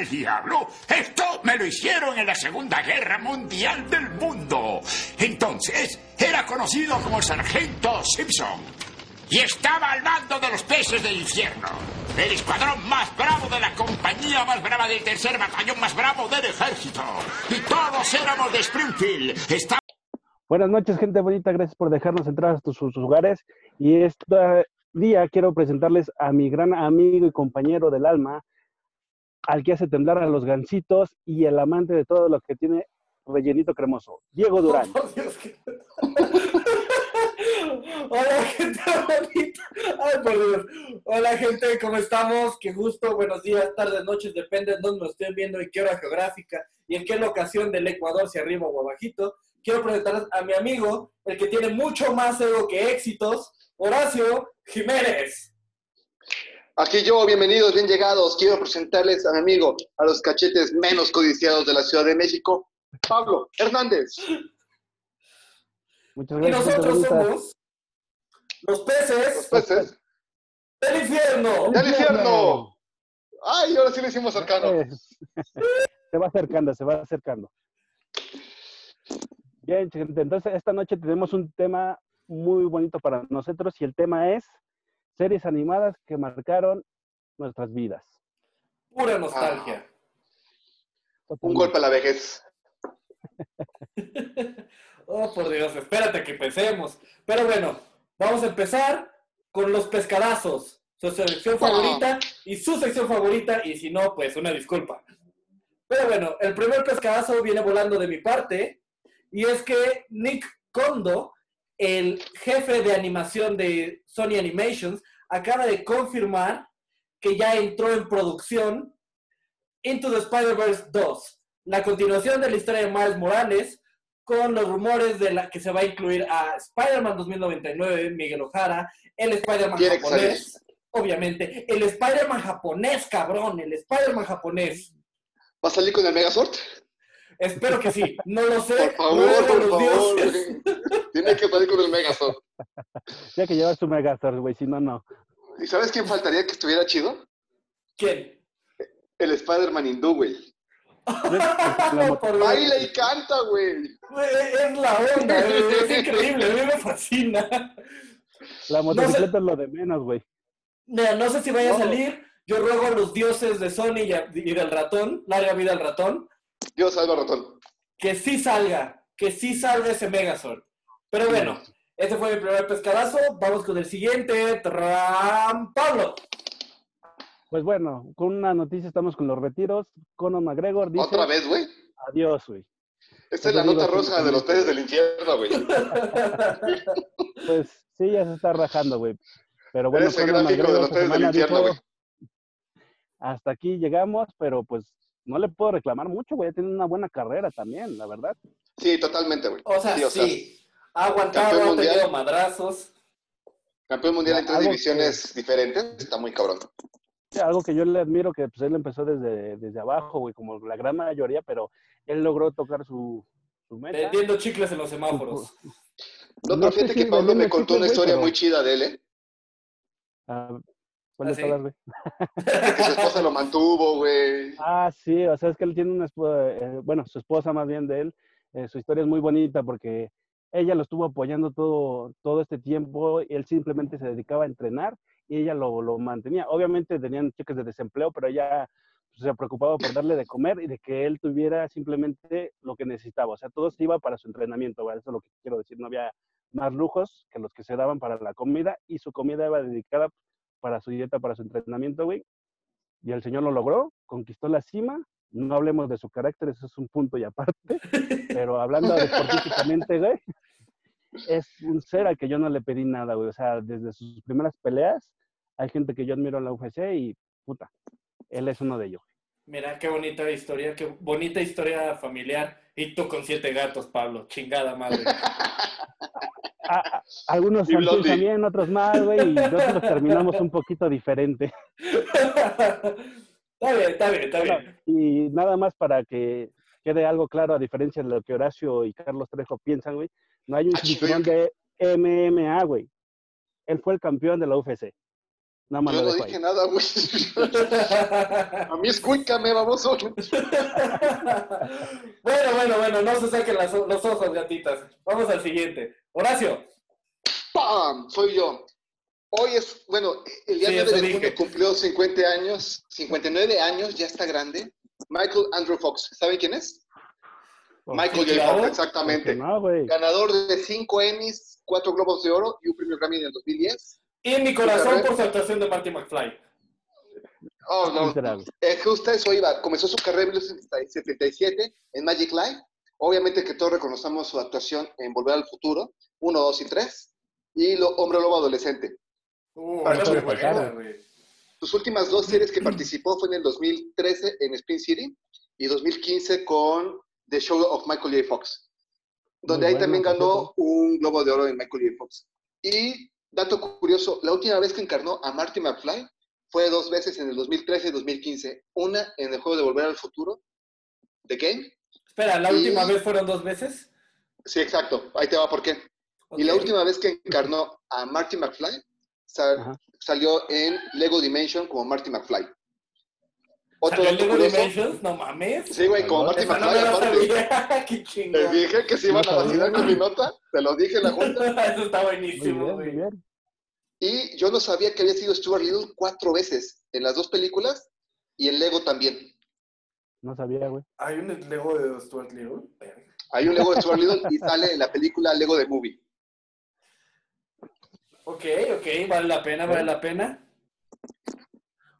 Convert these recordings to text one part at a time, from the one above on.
al diablo? Esto me lo hicieron en la Segunda Guerra Mundial del Mundo. Entonces, era conocido como Sargento Simpson. Y estaba al mando de los peces del infierno. El escuadrón más bravo de la compañía más brava del tercer batallón más bravo del ejército. Y todos éramos de Springfield. Está- Buenas noches, gente bonita. Gracias por dejarnos entrar a sus hogares. Y este día quiero presentarles a mi gran amigo y compañero del alma, al que hace temblar a los gancitos y el amante de todo lo que tiene rellenito cremoso, Diego Durán. Por Dios, Hola, gente bonita. Ay, por Dios. Hola, gente, ¿cómo estamos? Qué gusto, buenos días, tardes, noches, depende de dónde nos estén viendo y qué hora geográfica y en qué locación del Ecuador, si arriba o abajito. Quiero presentarles a mi amigo, el que tiene mucho más ego que éxitos, Horacio Jiménez. Aquí yo, bienvenidos, bien llegados. Quiero presentarles a mi amigo, a los cachetes menos codiciados de la Ciudad de México, Pablo Hernández. Muchas Y gracias. gente nosotros somos los Los peces peces. del infierno. ¡Del infierno! ¡Ay, ahora sí le hicimos cercano! Se va acercando, se va acercando. Bien, gente, entonces esta noche tenemos un tema muy bonito para nosotros y el tema es series animadas que marcaron nuestras vidas. Pura nostalgia. Un golpe a la vejez. Oh, por Dios, espérate que empecemos. Pero bueno, vamos a empezar con los pescadazos. Su selección favorita y su sección favorita, y si no, pues una disculpa. Pero bueno, el primer pescadazo viene volando de mi parte, y es que Nick Kondo, el jefe de animación de Sony Animations, acaba de confirmar que ya entró en producción Into the Spider-Verse 2, la continuación de la historia de Miles Morales, con los rumores de la que se va a incluir a Spider-Man 2099, Miguel Ojara, el Spider-Man japonés, obviamente, el Spider-Man japonés, cabrón, el Spider-Man japonés. ¿Va a salir con el Megazord? Espero que sí, no lo sé. Por favor, por los favor. dioses. Tiene que salir con el Megazord. Ya que llevas tu Megazord, güey, si no, no. ¿Y sabes quién faltaría que estuviera chido? ¿Quién? El Spider-Man hindú, güey. Baila y canta, güey. Güey, Es la onda, güey, es increíble, a mí me fascina. La motocicleta es lo de menos, güey. Mira, no sé si vaya a No. salir. Yo ruego a los dioses de Sony y, a- y del ratón, larga vida al ratón, Dios salva al ratón. que sí salga, que sí salga ese Megazord. Pero bueno, ese fue mi primer pescadazo. Vamos con el siguiente. Tram Pablo. Pues bueno, con una noticia estamos con los retiros. Conor McGregor dice ¿Otra vez, güey? adiós, güey. Esta es la nota rosa de los peces del infierno, güey. Pues sí, ya se está rajando, güey. Pero bueno, Conor gráfico de los peces del semana infierno, güey. Hasta aquí llegamos, pero pues no le puedo reclamar mucho, güey. Tiene una buena carrera también, la verdad. Sí, totalmente, güey. O sea, Sí, o sea, sí. Ha aguantado, ha tenido madrazos. Campeón mundial en tres Algo divisiones diferentes. Está muy cabrón. Sí, Algo que yo le admiro, que pues él empezó desde, desde abajo, güey, como la gran mayoría, pero él logró tocar su, su meta. Vendiendo chicles en los semáforos. No, pero fíjate que Pablo me contó una historia pero- muy chida de él, ¿eh? Ah, ¿Cuál ¿Ah, es sí? todas, güey? De que su esposa lo mantuvo, güey. Ah, sí, o sea, es que él tiene una esposa, eh, bueno, su esposa más bien de él, eh, su historia es muy bonita porque ella lo estuvo apoyando todo, todo este tiempo, él simplemente se dedicaba a entrenar y ella lo, lo mantenía. Obviamente tenían cheques de desempleo, pero ella pues, se preocupaba por darle de comer y de que él tuviera simplemente lo que necesitaba. O sea, todo se iba para su entrenamiento, ¿vale? eso es lo que quiero decir, no había más lujos que los que se daban para la comida y su comida iba dedicada para su dieta, para su entrenamiento, güey. Y el señor lo logró, conquistó la cima. No hablemos de su carácter, eso es un punto y aparte. Pero hablando deportísticamente, güey, es un ser al que yo no le pedí nada, güey. O sea, desde sus primeras peleas, hay gente que yo admiro en la UFC y puta, él es uno de ellos. Mira, qué bonita historia, qué bonita historia familiar. Y tú con siete gatos, Pablo. Chingada madre. A- a- algunos también, otros más, güey, y nosotros terminamos un poquito diferente. está bien, está bien, está bien. Y nada más para que quede algo claro, a diferencia de lo que Horacio y Carlos Trejo piensan, güey, no hay un Ah, cinturón de MMA, güey. Él fue el campeón de la UFC. Nada más Yo no dije ahí. nada, güey. A mí escúchame, vamos. bueno, bueno, bueno, no se saquen las- los ojos, gatitas. Vamos al siguiente. Horacio. ¡Pam! Soy yo. Hoy es, bueno, el día Sí, 9 eso de dije. junio cumplió 50 años, 59 años, ya está grande. Michael Andrew Fox. ¿Saben quién es? Michael J. Fox, exactamente. No. Ganador de 5 Emmys, 4 Globos de Oro y un premio Grammy en el 2010. Y mi corazón por su actuación de Marty McFly. Oh, no. Es justo eso iba. Comenzó su carrera en 1977 en Magic Life. Obviamente que todos reconocemos su actuación en Volver al Futuro, 1, 2 y 3. Y lo, Hombre Lobo Adolescente. Uh. Sus últimas dos series que participó fue en el 2013 en Spin City y 2015 con The Show of Michael J. Fox, donde Muy ahí bueno, también ganó un Globo de Oro en Michael J. Fox. Y dato curioso, la última vez que encarnó a Marty McFly fue dos veces en el 2013 y 2015. Una en el juego de Volver al Futuro, The Game. Espera, ¿la Y- última vez fueron dos veces? Sí, exacto. Ahí te va por qué. Y la última vez que encarnó a Marty McFly sa- Ajá. salió en Lego Dimension como Marty McFly. Otro ¿Salió el dato Lego curioso. Dimensions? No mames. Sí, güey, como Marty no McFly, me la aparte. Qué Te dije que se iban No a vacilar con mi nota. Te lo dije en la junta. Eso está Muy buenísimo, güey. bien. Y yo no sabía que había sido Stuart Little cuatro veces en las dos películas y en Lego también. No sabía, güey. ¿Hay un Lego de Stuart Little? Hay un Lego de Stuart Little y sale en la película Lego de Movie. Ok, ok, vale la pena, vale la pena.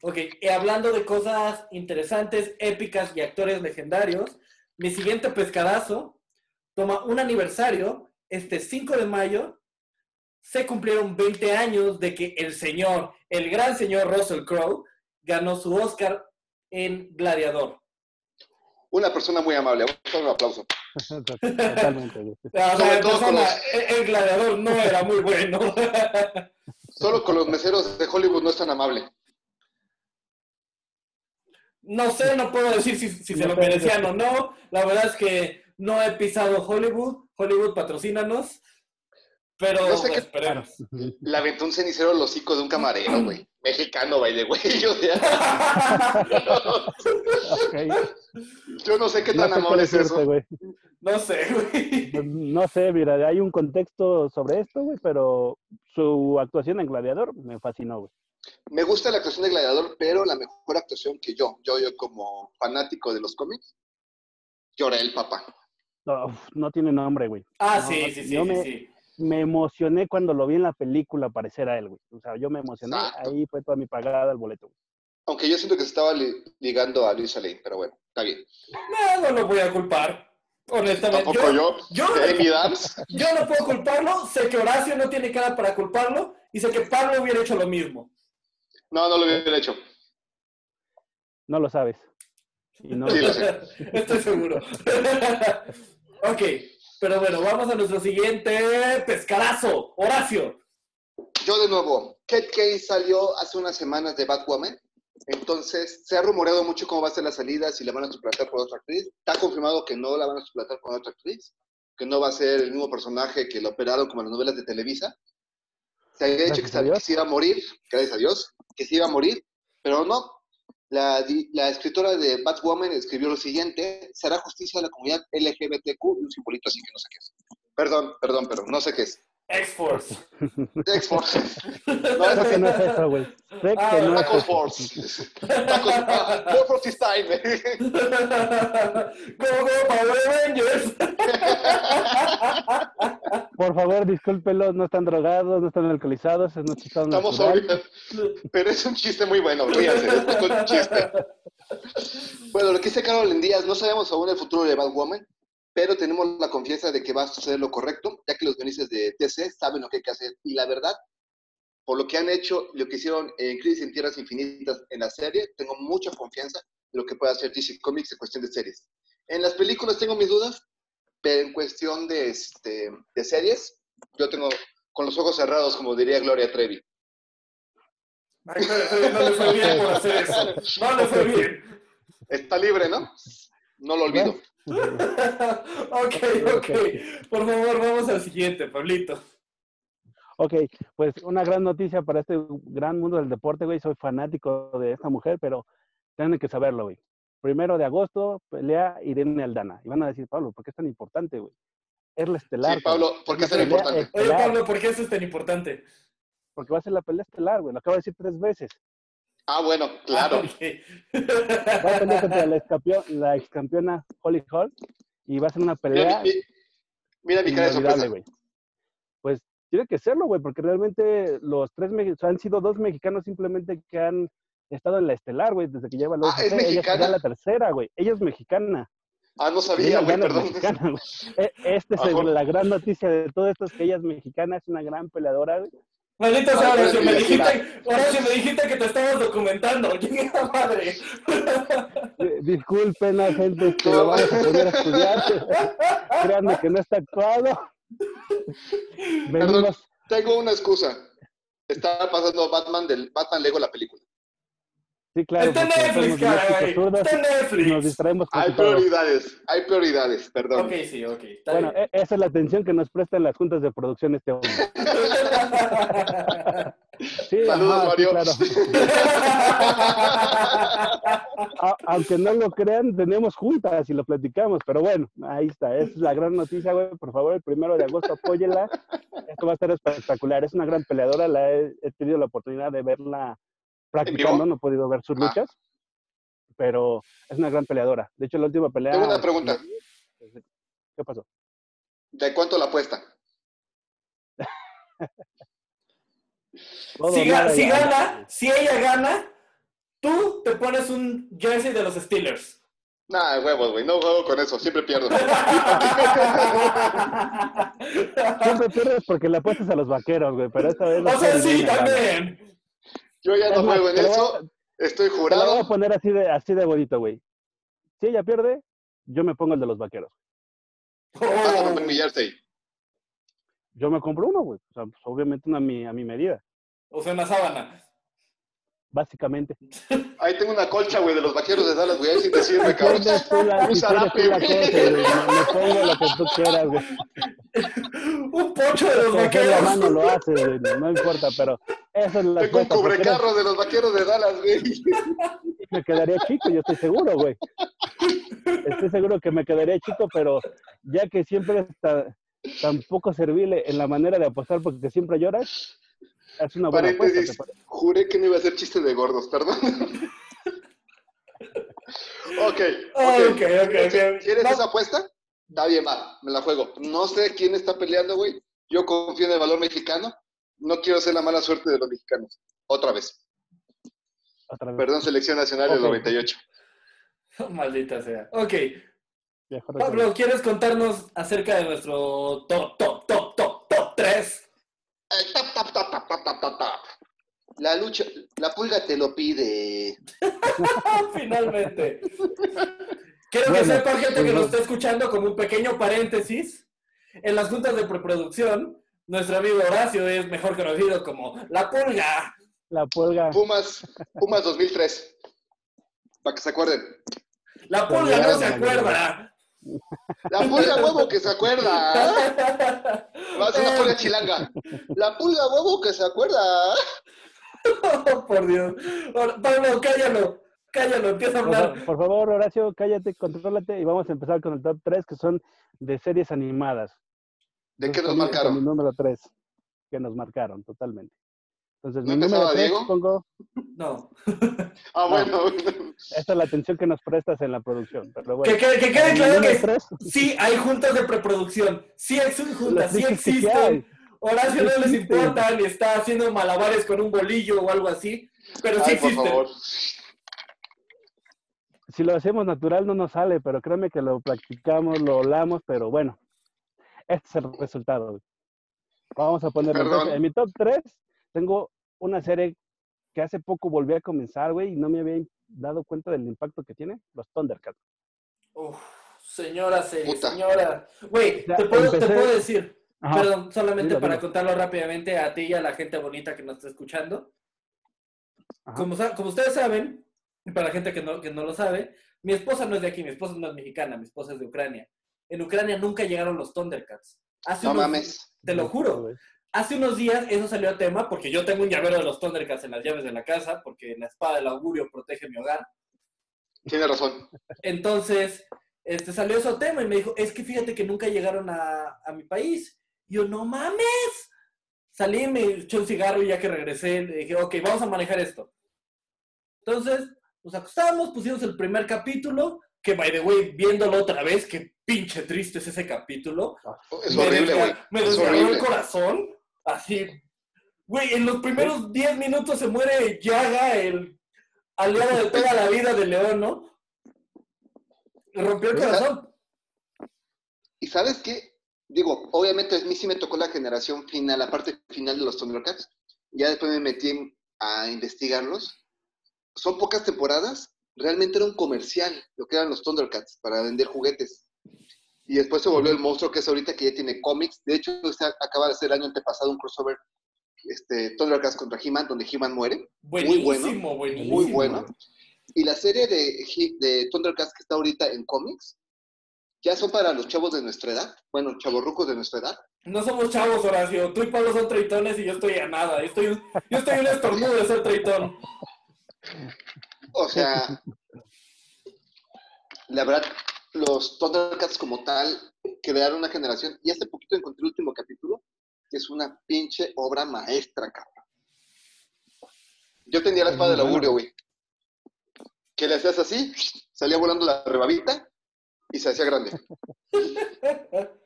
Ok, y hablando de cosas interesantes, épicas y actores legendarios, mi siguiente pescadazo toma un aniversario, este 5 de mayo, se cumplieron 20 años de que el señor, el gran señor Russell Crowe, ganó su Oscar en Gladiador. Una persona muy amable. Vamos a dar un aplauso. Totalmente, Sobre en todo con persona, los- el, Gladiador no era muy bueno. Solo con los meseros de Hollywood no es tan amable. No sé, no puedo decir si, si se lo merecían o no. La verdad es que no he pisado Hollywood. Hollywood, patrocínanos. Pero No sé qué- esperemos. Le aventó un cenicero al hocico de un camarero, güey. Mexicano, baile, güey. O sea, Ok. yo no sé qué No tan sé amable cuál es es eso. suerte, güey. no sé, güey. No sé, mira, hay un contexto sobre esto, güey, pero su actuación en Gladiador me fascinó, güey. Me gusta la actuación de Gladiador, pero la mejor actuación que yo, yo, yo como fanático de los cómics, lloré el papá. No, no tiene nombre, güey. Ah, No, sí, sí, sí, yo sí, me- sí. Me emocioné cuando lo vi en la película aparecer a él, güey. O sea, yo me emocioné, Exacto. ahí fue toda mi pagada al boleto. güey. Aunque yo siento que se estaba li- ligando a Luis Lane, pero bueno, está bien. No, no lo voy a culpar. Honestamente. Tampoco yo. yo, no puedo culparlo. Sé que Horacio no tiene cara para culparlo. Y sé que Pablo hubiera hecho lo mismo. No, no lo hubiera hecho. No lo sabes. Y no, Sí, lo sé. Estoy seguro. ok, pero bueno, vamos a nuestro siguiente pescadazo. Horacio. Yo de nuevo, Kate Kane salió hace unas semanas de Batwoman. Entonces, se ha rumoreado mucho cómo va a ser la salida, si la van a suplantar por otra actriz. Está confirmado que no la van a suplantar con otra actriz, que no va a ser el mismo personaje que lo operaron como en las novelas de Televisa. Se había dicho que, que se iba a morir, gracias a Dios, que se iba a morir, pero no. La, la escritora de Batwoman escribió lo siguiente, se hará justicia a la comunidad LGBTQ y un simbolito así que no sé qué es. Perdón, perdón, pero no sé qué es. X-Force. X-Force. No, Creo es que no es eso, güey. Sé Ah, que no es Tacos eso. Force. Ah, More Force this time. go, go, Power Rangers. Por favor, discúlpelos, no están drogados, no están alcoholizados, es nuestro estado Estamos sobrios. Pero es un chiste muy bueno, ríanse, es un chiste. Bueno, lo que dice Carolyn Díaz, no sabemos aún el futuro de Batwoman, pero tenemos la confianza de que va a suceder lo correcto, ya que los guionistas de TC saben lo que hay que hacer. Y la verdad, por lo que han hecho, lo que hicieron en Crisis en Tierras Infinitas en la serie, tengo mucha confianza de lo que puede hacer DC Comics en cuestión de series. En las películas tengo mis dudas, pero en cuestión de, este, de series, yo tengo con los ojos cerrados, como diría Gloria Trevi. No le fue bien por hacer eso. No le fue bien. Está libre, ¿no? No lo olvido. Ok, ok. Por favor, vamos al siguiente, Pablito. Ok, pues una gran noticia para este gran mundo del deporte, güey. Soy fanático de esta mujer, pero tienen que saberlo, güey. Primero de agosto, pelea Irene Aldana. Y van a decir, Pablo, ¿por qué es tan importante, güey? Es la estelar. Sí, Pablo. ¿por qué es tan importante? Oye, Pablo, ¿por qué eso es tan importante? Porque va a ser la pelea estelar, güey. Lo acabo de decir tres veces. Ah, bueno, claro. Ah. Va a pelear contra la, excampeón- la ex campeona Holly Hall. Y va a ser una Mira, pelea mi, mira mi cara de inolvidable, sorpresa. güey. Pues tiene que serlo, güey, porque realmente los tres o sea, han sido dos mexicanos simplemente que han estado en la estelar, güey, desde que lleva la Ah, ¿es UFC. Ella mexicana? sería la tercera, güey. Ella es mexicana. Ah, no sabía, ella güey, gana es perdón. mexicana, güey. E- Esta es el- la gran noticia de todo esto, es que ella es mexicana, es una gran peleadora, güey. Maldito sea, Horacio, me dijiste, Horacio, me dijiste que te estabas documentando. ¡Qué madre! Disculpen a gente que lo vamos a poner a estudiar. Créanme que no está actuado. Perdón, Venimos, tengo una excusa. Estaba pasando Batman del Batman Lego la película. Sí, claro. Está en Netflix, caray. Está en y nos Netflix. distraemos con Hay todo. prioridades, hay prioridades, perdón. Ok, sí, ok. Está Bueno, bien. e- esa es la atención que nos prestan las juntas de producción este hombre. Sí, Saludos, ajá, sí, Mario. claro. Aunque no lo crean, tenemos juntas y lo platicamos, pero bueno, ahí está, esa es la gran noticia, güey. Por favor, el primero de agosto apóyela. Esto va a estar espectacular. Es una gran peleadora, la he, he tenido la oportunidad de verla practicando, no he podido ver sus Ah. luchas, pero es una gran peleadora. De hecho, la última pelea. Tengo una pregunta. ¿Qué pasó? ¿De cuánto la apuesta? Si, gana, si ella gana, tú te pones un jersey de los Steelers. Nah, huevos, güey, no juego con eso, siempre pierdo. Siempre pierdes porque le apuestas a los vaqueros, güey, pero esta vez... o sea, no sí, también. Yo ya Es no más, juego en lo voy eso, estoy Te la voy a jurado. poner así de, así de bonito, güey. Si ella pierde, yo me pongo el de los vaqueros. Oh. Yo me compro uno, güey. O sea, pues, obviamente una a mi, a mi medida, o sea, una sábana. básicamente. Ahí tengo una colcha, güey, de los vaqueros de Dallas, güey, ahí sí te sirve, cabrón. La, Un zarape, güey. Me, pongo lo que tú quieras, güey. Un pocho de los Con la vaqueros. mano lo haces, güey. No importa, pero eso es la Tengo un apuesta, cubrecarro de los vaqueros de Dallas, güey. me quedaría chico, yo estoy seguro, güey. Estoy seguro que me quedaría chico, pero ya que siempre es tan, poco servible en la manera de apostar porque siempre lloras, es una buena apuesta. Paréntesis, ¿te parece? juré que no iba a ser chiste de gordos, perdón. ok, ok. ok, ok, ok. ¿Quieres No. esa apuesta? Está bien, va, me la juego. No sé quién está peleando, güey. Yo confío en el valor mexicano no quiero ser la mala suerte de los mexicanos. Otra vez. Otra vez. Perdón, selección nacional okay. del 98. Maldita sea. Ok. Pablo, ¿quieres contarnos acerca de nuestro top, top, top, top, top 3? Eh, top, top, top, top, top, top, top. La lucha, la pulga te lo pide. Finalmente. Quiero que sepa gente que nos pues está escuchando como un pequeño paréntesis. En las juntas de preproducción nuestro amigo Horacio es mejor conocido como La Pulga. La pulga. Pumas, Pumas 2003. Para que se acuerden. La Pulga no se acuerda. La pulga huevo que se acuerda. Va a ser una pulga chilanga. La pulga huevo que se acuerda. Oh, por Dios. Pablo, cállalo. Cállalo, empieza a Por, hablar. fa- por favor, Horacio, cállate, contrólate y vamos a empezar con el top 3 que son de series animadas. ¿De qué nos con Mi marcaron? número 3, que nos marcaron totalmente. Entonces, ¿No mi número empezaba 3, Diego? pongo, No. Ah, bueno. esta es la atención que nos prestas en la producción. Pero bueno, Que, que- que quede claro que tres, sí hay juntas de preproducción. Sí hay juntas, sí existen. Horacio no les existen. importa ni está haciendo malabares con un bolillo o algo así, pero sí Ay, por existen. favor. Si lo hacemos natural no nos sale, pero créeme que lo practicamos, lo olamos, pero bueno, este es el resultado. Vamos a. Entonces, en mi top 3 tengo una serie que hace poco volví a comenzar, güey, y no me había dado cuenta del impacto que tiene, los Thundercats. Uf, señora serie, Puta. señora. Güey, te puedo, te empecé- puedo decir, Ajá. perdón, solamente Dilo, para dilo. contarlo rápidamente a ti y a la gente bonita que nos está escuchando. Como, como ustedes saben, y para la gente que no, que no lo sabe, mi esposa no es de aquí, mi esposa no es mexicana, mi esposa es de Ucrania. En Ucrania nunca llegaron los Thundercats. Hace No unos- mames. Te lo juro. Hace unos días eso salió a tema porque yo tengo un llavero de los Thundercats en las llaves de la casa porque la espada del augurio protege mi hogar. Tiene razón. Entonces, este, salió eso a tema y me dijo, es que fíjate que nunca llegaron a, a mi país. Y yo, no mames. Salí, me eché un cigarro y ya que regresé, le dije, ok, vamos a manejar esto. Entonces, nos acostamos, pusimos el primer capítulo, que by the way, viéndolo otra vez, qué pinche triste es ese capítulo. Es Me horrible, güey. Me Es desgarró el corazón. Así. Güey, en los primeros 10 minutos se muere Yaga, el aliado de toda la vida de León, ¿no? Le rompió el corazón. Y sabes qué? Digo, obviamente a mí sí me tocó la generación final, la parte final de los Thundercats. Ya después me metí a investigarlos. Son pocas temporadas. Realmente era un comercial lo que eran los Thundercats para vender juguetes. Y después se volvió el monstruo que es ahorita, que ya tiene cómics. De hecho, se acaba de hacer el año antepasado un crossover este, Thundercats contra He-Man, donde He-Man muere. Buenísimo, muy bueno, buenísimo. Muy bueno. Y la serie de, de Thundercats que está ahorita en cómics, ya son para los chavos de nuestra edad. Bueno, chavorrucos de nuestra edad. No somos chavos, Horacio. Tú y Pablo son treitones y yo estoy a nada. Yo estoy, yo estoy un estornudo de ser treitón. O sea, la verdad, los Thundercats como tal crearon una generación. Y hace poquito encontré el último capítulo, que es una pinche obra maestra, cabrón. Yo tenía la espada del augurio, güey. Que le hacías así, salía volando la rebabita y se hacía grande.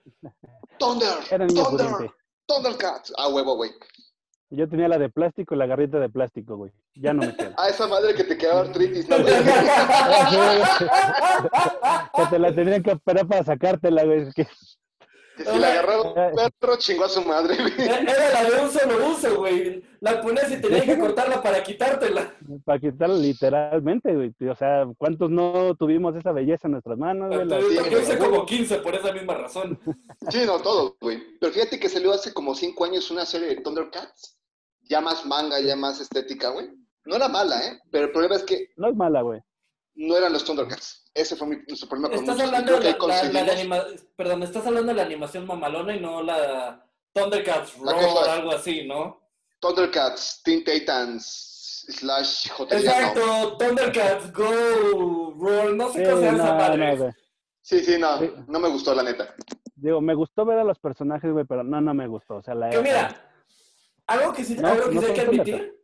Thunder, Thunder. Thundercats. Ah, huevo, güey. Yo tenía la de plástico y la garrita de plástico, güey. Ya no me queda. Ah, esa madre que te quedaba artritis, ¿no, que te la tenían que operar para sacártela, güey. es que- Que si la agarraba un perro, chingó a su madre, güey. Era la de un solo uso, güey. La ponías y tenías que cortarla para quitártela. para quitarla literalmente, güey. O sea, ¿cuántos no tuvimos esa belleza en nuestras manos, güey? La- Entonces, sí, yo hice güey. como 15 por esa misma razón. Sí, no, todos, güey. Pero fíjate que salió hace como cinco años una serie de Thundercats, ya más manga, ya más estética, güey. No era mala, ¿eh? Pero el problema es que No es mala, güey. no eran los Thundercats. Ese fue mi, nuestro problema con Estás hablando creo de que la, ahí la- la de coincidimos. anima- Perdón, estás hablando de la animación mamalona y no la Thundercats Roar, cosa- algo así, ¿no? Thundercats, Teen Titans, slash Jotería, no. Exacto, Thundercats Go Roar, no sé Sí, qué sea no, esa madre. no. Sí, sí, no, Sí. no me gustó, la neta. Digo, me gustó ver a los personajes, güey, pero no, no me gustó. O sea, la Que mira, algo que sí, No, algo que no sí hay que admitir,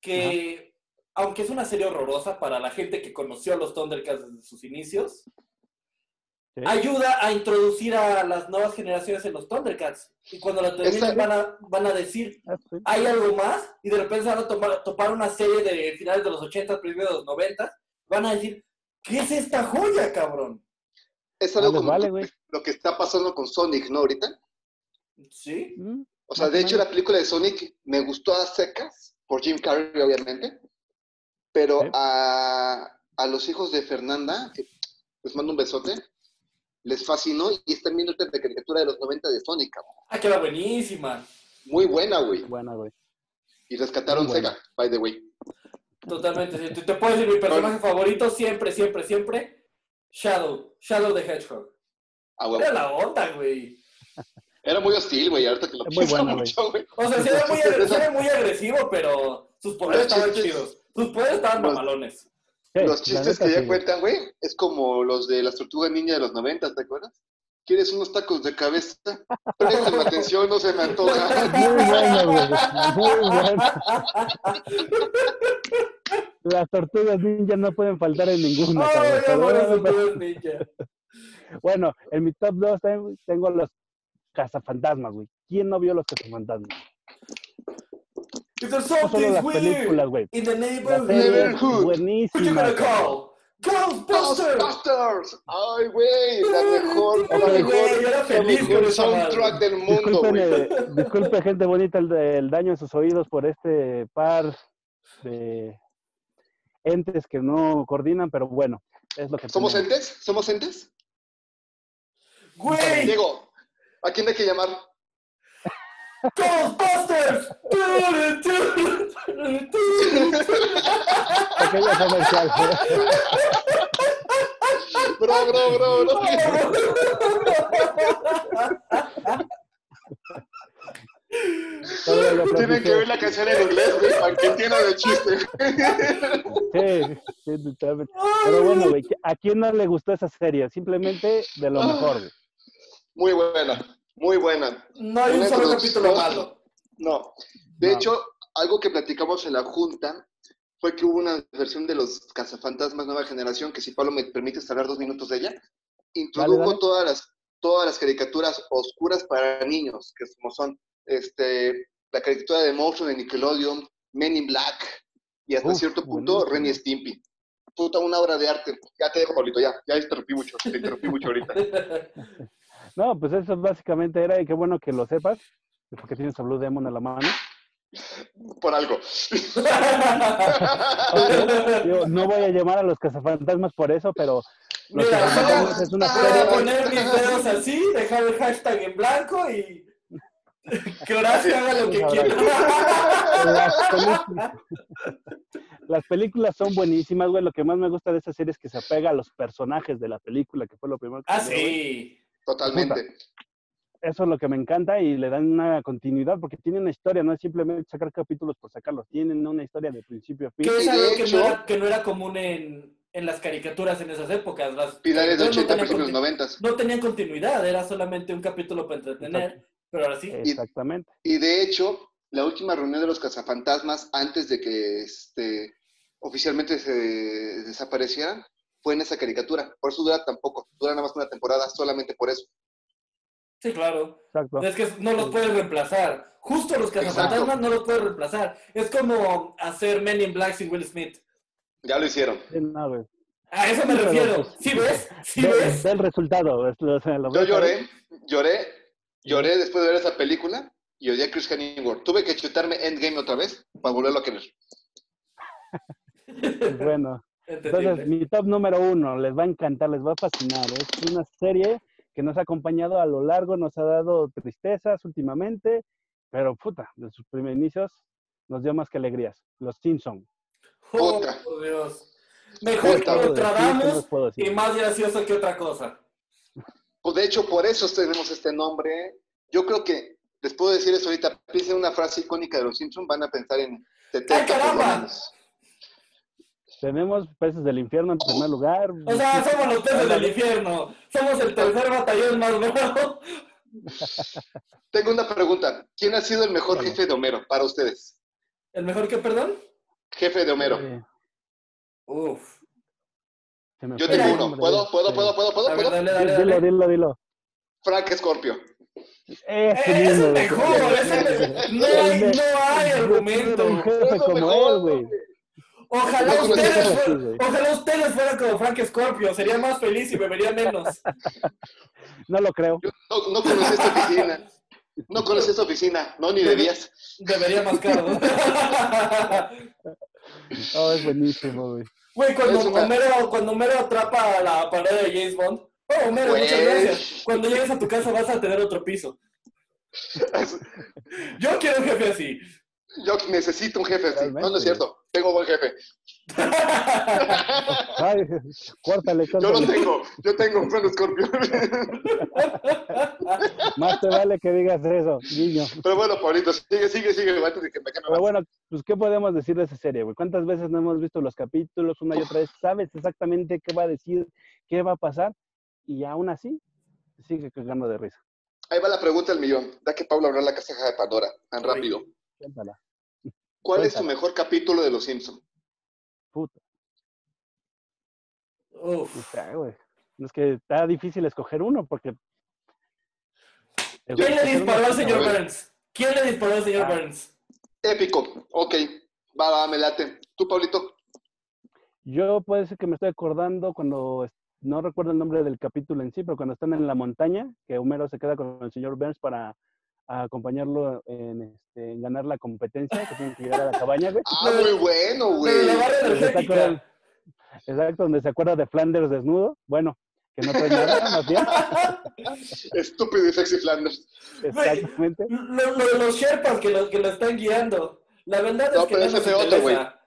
que aunque es una serie horrorosa para la gente que conoció a los Thundercats desde sus inicios, Sí. ayuda a introducir a las nuevas generaciones en los Thundercats. Y cuando la terminen Esa- van a, van a decir, Ah, hay algo más, y de repente se van a tomar- topar una serie de finales de los 80, principios de los 90, van a decir, ¿qué es esta joya, cabrón? Es algo como vale, que- güey. lo que está pasando con Sonic, ¿no? Ahorita. ¿Sí? Mm, O sea, de hecho, la película de Sonic me gustó a secas, por Jim Carrey, obviamente. Pero a, a los hijos de Fernanda, que les mando un besote, les fascinó y están viendo esta caricatura de los 90 de Sonic, cabrón. Ah, que era buenísima. Muy buena, güey. Buena, güey. Y rescataron. Sega, by the way. Totalmente. Te, te puedo decir mi personaje favorito siempre, siempre, siempre. Shadow. Shadow the Hedgehog. Ah, huevo. Era la onda, güey. Era muy hostil, güey, ahorita que lo muy pienso mucho, güey. O sea, sí era muy, era agresivo, pero sus poderes estaban chistes- chidos. Sus poderes estaban los- mamalones. Los chistes que ya sí, cuentan, güey, es como los de las tortugas ninja de los 90, ¿te acuerdas? ¿Quieres unos tacos de cabeza? Préstame atención, no se me antoja. Muy bueno, güey. Muy bueno. Las tortugas ninja no pueden faltar en ninguna. ¡Ay, Pero, tortugas ninja! Bueno, en mi top 2 tengo los cazafantasmas, güey. ¿Quién no vio los cazafantasmas? If there's No solo something las películas, güey. in the La neighborhood, serie Neighborhood. who you buenísima. gonna cabrón. call? Ghostbusters! ¡Ghostbusters! ¡Ay, güey! La mejor, la mejor, la mejor soundtrack del mundo, güey. disculpe, gente bonita, el, daño en sus oídos por este par de entes que no coordinan, pero bueno, es lo que ¿Somos tenemos. entes? ¿Somos entes? ¡Güey! Diego, ¿a quién hay que llamar? ¡Ghostbusters! Pequeño comercial. Bro, bro, bro, bro. que oír la canción en inglés, güey, para que entiendan el chiste. Sí, sí, totalmente. Pero bueno, güey, ¿a quién no le gustó esa serie? Simplemente de lo mejor, güey. Muy buena, muy buena. No hay un solo capítulo malo. No. De No. hecho, algo que platicamos en la junta fue que hubo una versión de los cazafantasmas nueva generación, que si Pablo me permites hablar dos minutos de ella, introdujo Dale, dale. todas las todas las caricaturas oscuras para niños, que como son este, la caricatura de monstruo de Nickelodeon, Men in Black, y hasta Uf, cierto punto buenísimo. Ren y Stimpy. Puta, una obra de arte. Ya te dejo, Pablito, ya, ya interrumpí mucho, te interrumpí mucho ahorita. No, pues eso básicamente era, y qué bueno que lo sepas, porque tienes a Blue Demon en la mano. Por algo. No voy a llamar a los cazafantasmas por eso, pero los Mira, cazafantasmas es una a poner mis dedos así, dejar el hashtag en blanco y que Horacio haga lo que quiera. Las películas, las películas son buenísimas, güey. Lo que más me gusta de esa serie es que se apega a los personajes de la película, que fue lo primero que Ah, sí. Totalmente. Eso es lo que me encanta y le dan una continuidad porque tienen una historia, no es simplemente sacar capítulos por sacarlos, tienen una historia de principio a fin. Que es Y de algo que hecho- no, era, que no era común en, en las caricaturas en esas épocas. Las Finales de caricaturas 80, no tenían, principios de conti- 90. no tenían continuidad, era solamente un capítulo para entretener, pero ahora sí. Exactamente. Y de hecho, la última reunión de los cazafantasmas, antes de que este, oficialmente se desaparecieran, fue en esa caricatura. Por eso dura tan poco. Dura nada más una temporada, solamente por eso. Sí, claro. Exacto. Es que no los puedes reemplazar. Justo los cazafantasmas no los puedes reemplazar. Es como hacer Men in Black sin Will Smith. Ya lo hicieron. Sí, no, güey. A eso me refiero. pues, ¿Sí ves? ¿Sí Ve- ves? ve el resultado. es- o sea, lo Yo lloré, lloré, lloré después de ver esa película y odié a Chris Hemsworth. Tuve que chutarme Endgame otra vez para volverlo a querer. Bueno. Entendible. Entonces, mi top número uno, les va a encantar, les va a fascinar. Es una serie que nos ha acompañado a lo largo, nos ha dado tristezas últimamente, pero puta, de sus primeros inicios nos dio más que alegrías. Los Simpson. Oh, por Dios. Mejor Puta. que ¿Qué les Nostradamus decir? y más gracioso que otra cosa. Pues de hecho, por eso tenemos este nombre. Yo creo que, les puedo decir eso ahorita, piensen en una frase icónica de los Simpsons, van a pensar en 70 ¡Ay, caramba! por lo menos. Tenemos peces del infierno en primer lugar. O sea, somos los peces del infierno. Somos el tercer batallón más bravo. Tengo una pregunta. ¿Quién ha sido el mejor jefe de Homero para ustedes? ¿El mejor que perdón? Jefe de Homero. Eh, Uf. Yo tengo uno. ¿Puedo? ¿Puedo? ¿Puedo? ¿Puedo? ¿Puedo? Ver, ¿Puedo? dale, dale, Dilo, dale. dilo, dilo. Frank Scorpio. Ese Eh, Es el mejor. es el- No hay, no hay Un argumento. jefe Es lo como mejor, él, güey. Ojalá No ustedes, fueran- ojalá ustedes fueran como Frank Scorpio. Sería más feliz y bebería menos. No lo creo. Yo no, no conocí esta oficina. No conocí esta oficina. No, ni debías. Bebería más caro. Oh, es buenísimo, güey. Güey, cuando, una- Homero, cuando Homero atrapa la pared de James Bond. Oh, Homero, Güey. muchas gracias. Cuando llegues a tu casa vas a tener otro piso. Yo quiero un jefe así. Yo necesito un jefe así. No, no es cierto. Tengo buen jefe. Ay, córtale, Yo lo tengo. Yo tengo un Frank Scorpio. Más te vale que digas eso, niño. Pero bueno, Pablito, sigue, sigue, sigue. Antes de que me cambie Pero bueno, pues, ¿qué podemos decir de esa serie, güey? ¿Cuántas veces no hemos visto los capítulos una y otra vez? ¿Sabes exactamente qué va a decir, qué va a pasar? Y aún así, sigue cagando de risa. Ahí va la pregunta del millón. Da que Pablo abrió la caja de Pandora. Tan rápido. Cuéntala, ¿Cuál es tu mejor capítulo de Los Simpsons? puta. Uf. Es que está difícil escoger uno porque... ¿Quién le disparó al señor. Burns? ¿Quién le disparó al señor Ah. Burns? Épico. Ok. Va, va, me late. ¿Tú, Pablito? Yo puede ser que me estoy acordando cuando, no recuerdo el nombre del capítulo en sí, pero cuando están en la montaña, que Homero se queda con el señor Burns para acompañarlo en, este, en ganar la competencia, que tienen que llegar a la cabaña, güey. Ah, muy bueno, Pero la güey. energética. Exacto, donde se acuerda de Flanders desnudo. Bueno, que no trae nada, más bien. Estúpido y sexy Flanders. Exactamente. Lo, lo de los Sherpas que lo, que lo están guiando. La verdad es No, que pero no ese nos fue otro, interesa.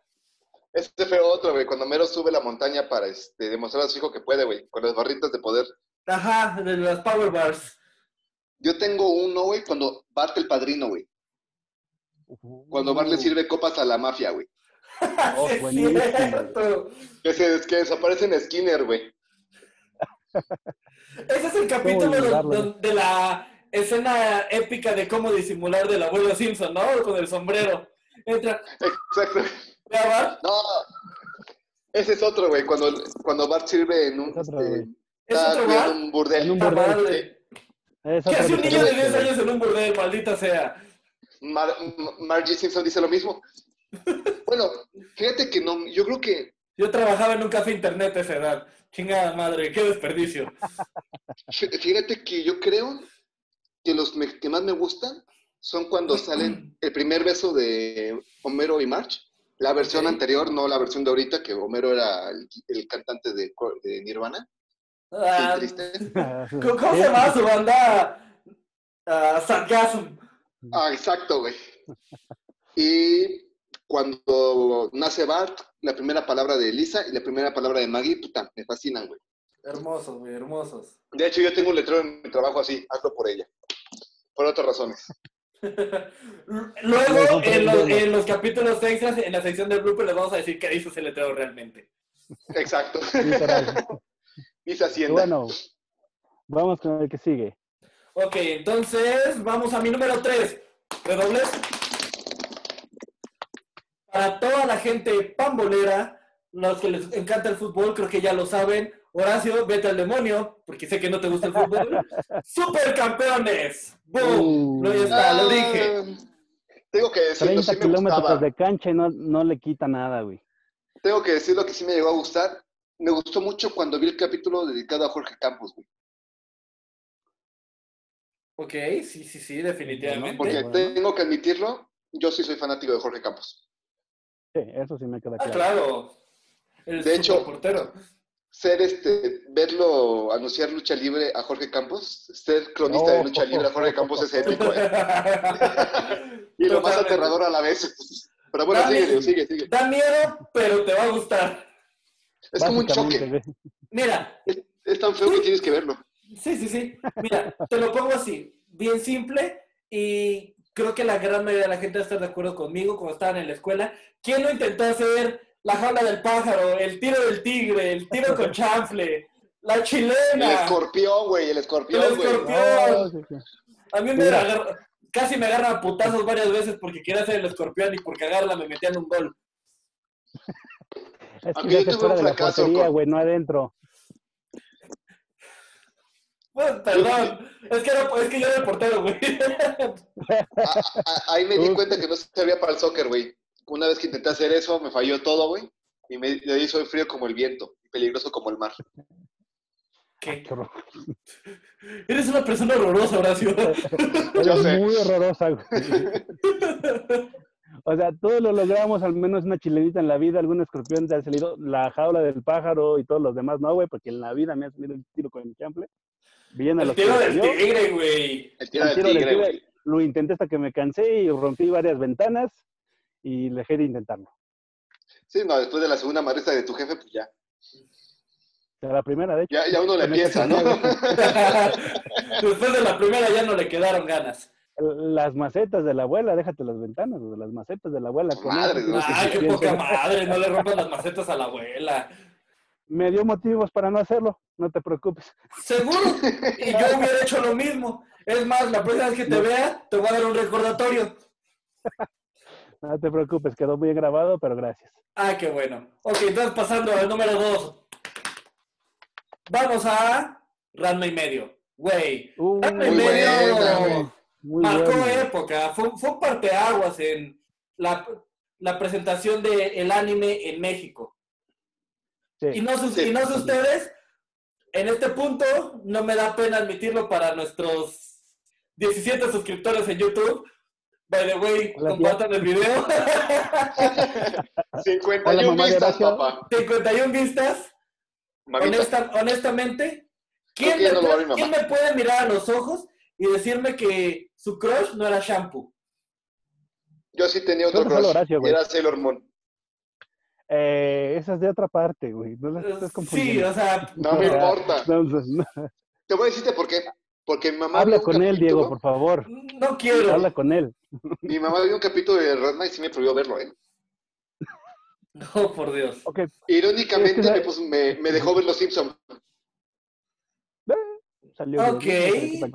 Este fue otro, güey. Cuando Mero sube la montaña para este, demostrar a su hijo que puede, güey. Con las barritas de poder. Ajá, de las Power Bars. Yo tengo uno, güey, cuando parte el padrino, güey. Cuando Bart le sirve copas a la mafia, güey. Oh. Que, se, que desaparece en Skinner, güey. Ese es el capítulo de, la escena épica de cómo disimular del abuelo Simpson, ¿no? Con el sombrero. Entra, Exacto. ¿ya va? No, ese es otro, güey. Cuando, cuando Bart sirve en un. Es otro, güey. ¿Es está otro Bart? un burdel. En un burdel. Es ¿Qué hace un niño de 10 diferente, años en un burdel, maldita sea? Mar- Margie Simpson dice lo mismo. Bueno, fíjate que no. Yo creo que. Yo trabajaba en un café internet a esa edad. Chingada madre, qué desperdicio. fí- Fíjate que yo creo que los me- que más me gustan son cuando salen el primer beso de Homero y Marge. La versión anterior, no la versión de ahorita, que Homero era el, el cantante de, de Nirvana. Ah, triste. ¿Cómo cómo se llama su banda? Ah, Sargasm. Ah, exacto, güey. Y cuando nace Bart, la primera palabra de Lisa y la primera palabra de Maggie, puta, me fascinan, güey. Hermosos, güey, hermosos. De hecho, yo tengo un letrero en mi trabajo así, hazlo por ella. Por otras razones. Luego, en los, en los capítulos extras, en la sección del blooper, les vamos a decir qué dice ese letrero realmente. Exacto. Bueno, vamos con el que sigue. Ok, entonces vamos a mi número 3. Redobles. Para toda la gente pambolera, los que les encanta el fútbol, creo que ya lo saben. Horacio, vete al demonio, porque sé que no te gusta el fútbol. ¡Supercampeones! ¡Boom! Uh. No, ya está, lo Ah, dije. Tengo que decirlo, 30 sí me kilómetros gustaba. de cancha y no, no le quita nada, güey. Tengo que decirlo que sí me llegó a gustar. Me gustó mucho cuando vi el capítulo dedicado a Jorge Campos, güey. Ok, sí, sí, sí, definitivamente. Porque bueno. tengo que admitirlo, yo sí soy fanático de Jorge Campos. Sí, eso sí me queda Ah, claro. claro. El De hecho- portero. Ser este, verlo anunciar lucha libre a Jorge Campos, ser cronista de Oh. lucha libre a Jorge Campos es épico, ¿eh? Y lo más aterrador a la vez. Pero bueno, Dani. sigue, sigue, sigue. Da miedo, pero te va a gustar. Es como un choque. Mira, Es, es tan feo que tienes que verlo. sí, sí, sí. Mira, te lo pongo así, bien simple y creo que la gran mayoría de la gente va a estar de acuerdo conmigo cuando estaban en la escuela. ¿Quién no intentó hacer la jaula del pájaro, el tiro del tigre, el tiro con chanfle, la El chilena? escorpión, güey, el escorpión, El güey. escorpión. Sí. A mí me agarra- casi me agarran a putazos varias veces porque quería hacer el escorpión y por cagarla me metían un gol. Es que yo tuve fuera un de la fracaso portería, con- güey, no adentro. Perdón, es que, era- es que yo era el portero, güey. Ahí me di cuenta que no servía para el soccer, güey. Una vez que intenté hacer eso, me falló todo, güey. Y me, de ahí soy frío como el viento y peligroso como el mar. ¿Qué? Horror. Eres una persona horrorosa, Horacio. Yo Es sé. muy horrorosa, güey. O sea, todos lo logramos, al menos una chilenita en la vida, algún escorpión te ha salido, la jaula del pájaro y todos los demás, no, güey, porque en la vida me ha salido el tiro con el chample. Bien a El tiro del tigre, güey. El tiro El del tiro del tigre, güey. Lo intenté hasta que me cansé y rompí varias ventanas y dejé de intentarlo. Sí, no, después de la segunda marrista de tu jefe, pues ya. O sea, la primera, de hecho. Ya, ya uno le empieza, ¿no? Después de la primera ya no le quedaron ganas. Las macetas de la abuela, déjate las ventanas, güey, las macetas de la abuela. con Madre, Ay, qué poca madre, no le rompan las macetas a la abuela. Me dio motivos para no hacerlo, no te preocupes. Seguro. Y yo hubiera hecho lo mismo. Es más, la próxima vez que te vea, te voy a dar un recordatorio. No te preocupes, quedó muy grabado, pero gracias. Ah, qué bueno. Ok, entonces pasando al número dos. Vamos a Ranma y medio. Güey. Uh, Ranma y medio buena. Muy marcó bueno. época. Fue, fue un parteaguas en la, la presentación del anime en México. Sí. Y no, sé- Sí. y no sé ustedes, en este punto no me da pena admitirlo para nuestros 17 suscriptores en YouTube. By the way, Hola, compartan el video. 51 Hola, de vistas, papá. 51 vistas. Honesta- honestamente, ¿quién, me puede, quién me puede mirar a los ojos y decirme que su crush no era shampoo? Yo sí tenía otro crush. Horacio, y güey. era Sailor Moon. Eh, esa es de otra parte, güey. No la estás Sí, o sea, No me importa. No, no, no. Te voy a decirte por qué. Porque mi mamá Habla con él, Diego, por favor. No quiero. Habla con él. Mi mamá vio un capítulo de Ranma y sí me prohibió verlo, ¿eh? No, por Dios. Irónicamente Es que- me, puso- me, me dejó ver Los Simpsons. Salió. Ok. bien.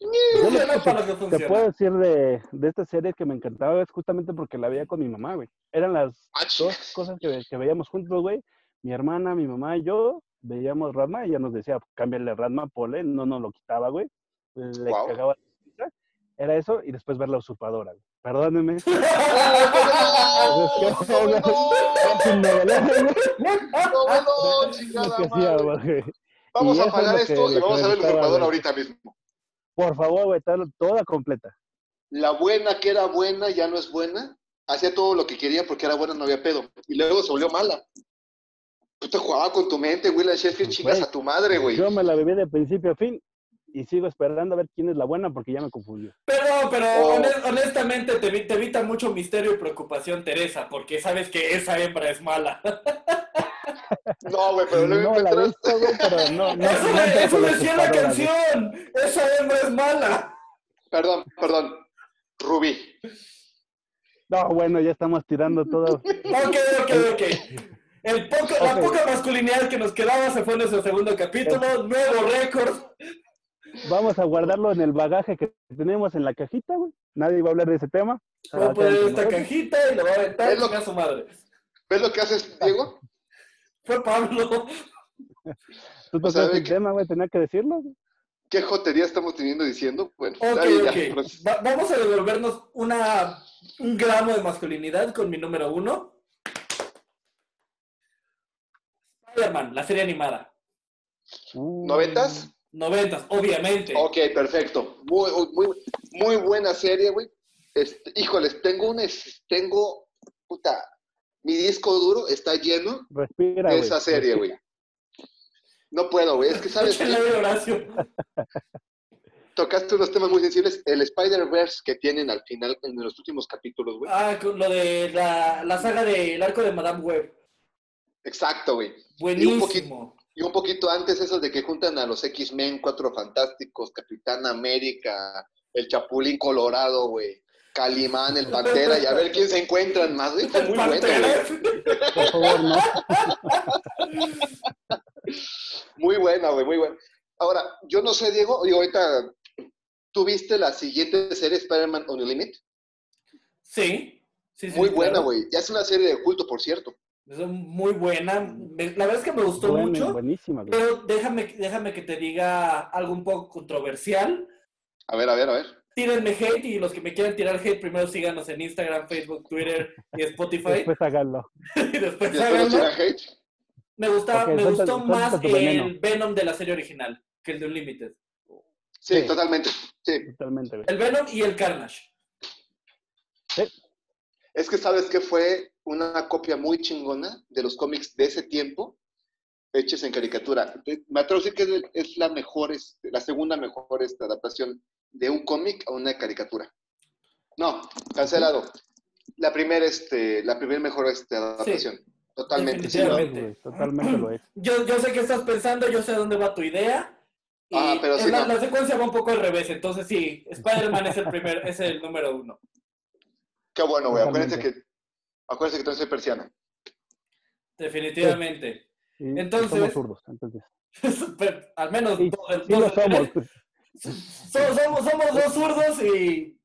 Yo lo para que te puedo decir de, de esta serie que me encantaba es justamente porque la veía con mi mamá, güey. Eran las Ah, dos cosas que, que veíamos juntos, güey. Mi hermana, mi mamá y yo veíamos Radma y ella nos decía, cámbiale Radma, Pole, no nos lo quitaba, güey. Le cagaba la. Era eso y después ver la usurpadora, güey. Perdónenme. ¡No, no, no, Es un novelón, güey. no, güey. Vamos a es que- esto y vamos a ver el usurpador güey. ahorita mismo. Por favor, güey, toda, toda completa. La buena que era buena ya no es buena. Hacía todo lo que quería porque era buena, no había pedo. Y luego se volvió mala. Tú te jugabas con tu mente, Will Sheffield, chingas Güey, a tu madre, güey. Yo me la bebí de principio a fin y sigo esperando a ver quién es la buena porque ya me confundió. Pero, pero Oh. honest- honestamente te, te evita mucho misterio y preocupación, Teresa, porque sabes que esa hembra es mala. No, güey, pero luego no la he visto, güey, pero no, no, eso no eso la decía la güey. canción. Esa hembra es mala. Perdón, perdón. Rubí. No, bueno, ya estamos tirando todo. Ok, ok, ok. El poco, La poca masculinidad que nos quedaba se fue en nuestro segundo capítulo. Nuevo récord. Vamos a guardarlo en el bagaje que tenemos en la cajita, güey. Nadie va a hablar de ese tema. Voy a Acá poner esta cajita y lo va a aventar Es lo- y a su madre. ¿Ves lo que haces, Diego? Fue Pablo. Tú el que- tema, güey, tenía que decirlo. ¿Qué jotería estamos teniendo diciendo? Bueno, Ok, está bien, ya, ok. pues. Va- vamos a devolvernos una, un gramo de masculinidad con mi número uno. Spider-Man, la serie animada. Uh, ¿Noventas? Noventas, obviamente. Ok, perfecto. Muy, muy, muy buena serie, güey. Este, híjoles, tengo un... es- Tengo... Puta. Mi disco duro está lleno Respira, de esa serie, güey. No puedo, güey. Es que, ¿sabes. Tocaste unos temas muy sensibles. El Spider-Verse que tienen al final, en los últimos capítulos, güey. Ah, con lo de la, la saga del arco de Madame Web. Exacto, güey. Buenísimo. Y un poquito antes eso de que juntan a los X-Men, Cuatro Fantásticos, Capitán América, el Chapulín Colorado, güey. Calimán, el Pantera, y a ver quién se encuentran más, güey. Fue muy bueno, Pantera. güey. Por favor, no. Muy buena, güey, muy buena. Ahora, yo no sé, Diego, digo, ahorita, ¿tú viste la siguiente serie Spider-Man On the Limit? Sí. sí, sí, Muy buena, güey. Ya es una serie de culto, por cierto. Es muy buena. La verdad es que me gustó Buena, mucho. buenísima, güey. Pero déjame, déjame que te diga algo un poco controversial. A ver, a ver, a ver. Tírenme hate y los que me quieran tirar hate, primero síganos en Instagram, Facebook, Twitter y Spotify. Después háganlo. y después háganlo. hate. Me, gusta, Ok, me suelta- gustó suelta más veneno. el Venom de la serie original que el de Unlimited. Sí, Sí. totalmente. Sí. Totalmente, güey. El Venom y el Carnage. Es que sabes que fue una copia muy chingona de los cómics de ese tiempo, hechos en caricatura. Me atrevo a decir que es, la mejor, este, la segunda mejor este, adaptación de un cómic a una caricatura. No, cancelado. La primera, este, la primera mejor este, adaptación. Totalmente. sí, Sí, lo ¿no? es, güey. Totalmente lo es. Yo, yo sé qué estás pensando, yo sé dónde va tu idea. Y Ah, pero sí, la, no. la secuencia va un poco al revés, entonces sí, Spider-Man es el primer, es el número uno. Qué bueno, güey. Acuérdense que, acuérdense que tú eres persiana. Definitivamente. Entonces- somos zurdos, entonces. Pero, al menos Sí, dos- Sí dos lo de tres. somos. So- somos, somos dos zurdos y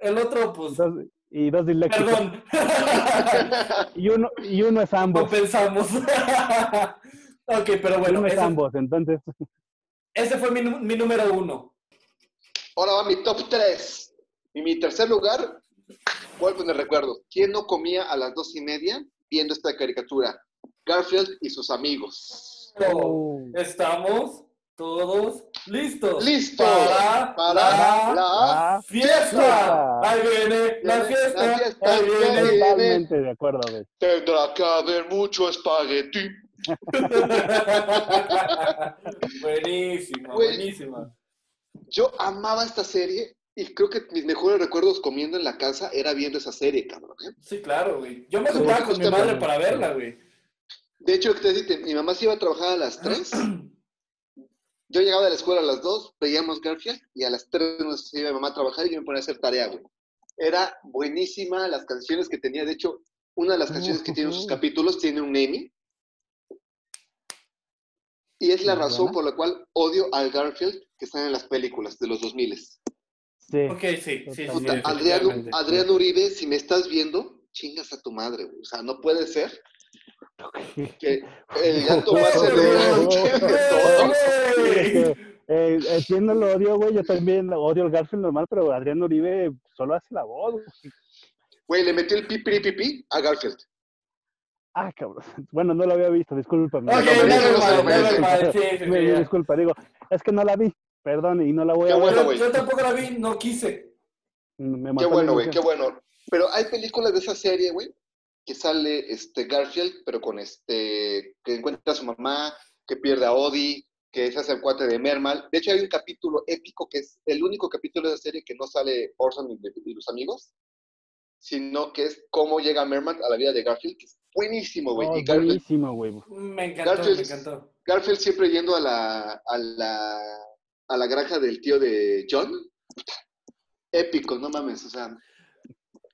el otro, pues, Dos- y dos disléxicos. perdón. Y uno, y uno es No ambos. pensamos. ok, pero bueno, uno es ese, ambos, entonces. ese fue mi, mi número uno. Ahora va mi top 3. Y mi tercer lugar, voy a poner recuerdo. ¿Quién no comía a las dos y media viendo esta caricatura? Garfield y sus amigos. Oh. Estamos todos listos. ¡Listo! Para, Para la, la fiesta. fiesta. Ahí viene la fiesta. la fiesta, Ahí viene. totalmente de acuerdo, güey. Tendrá que haber mucho espagueti. buenísima, Güey. buenísima. Yo amaba esta serie y creo que mis mejores recuerdos comiendo en la casa era viendo esa serie, cabrón. ¿eh? Sí, claro, güey. Yo me juntaba con mi madre para verla, güey. De hecho, que te decía, mi mamá se iba a trabajar a las 3 yo llegaba de la escuela a las 2, veíamos Garfield y a las 3 nos iba mi mamá a trabajar y yo me ponía a hacer tarea, güey. Era buenísima las canciones que tenía. De hecho, una de las canciones que tiene en sus capítulos tiene un Emmy. Y es la razón por la cual odio al Garfield que están en las películas de los 2000. Sí. Ok, sí, sí. Puta, sí, Adrián. Adrián Uribe, si me estás viendo, chingas a tu madre, güey. O sea, no puede ser que el gato va a ser de todos. Güey. Eh, entiendo el odio, güey. Yo también odio al Garfield normal, pero Adrián Uribe solo hace la voz. güey. Güey, le metió el pipi pipi a Garfield. Ah, cabrón. Bueno, no lo había visto, discúlpame. Ok, lo merece, never no lo mind, sí, sí, disculpa, digo, es que no la vi, perdón, y no la voy Qué a ver. bueno, Yo, güey. yo tampoco la vi, no quise. Me Qué bueno, güey, qué bueno. Pero hay películas de esa serie, güey, que sale este Garfield, pero con este, que encuentra a su mamá, que pierde a Odie, que se hace el cuate de Mermal. De hecho, hay un capítulo épico que es el único capítulo de la serie que no sale Orson y, y los amigos, sino que es cómo llega Mermal a la vida de Garfield, que es buenísimo, güey. Oh, buenísimo, güey. Me encantó, Garfield- me encantó. Garfield siempre yendo a la, a la, a la granja del tío de John. Épico, no mames, o sea,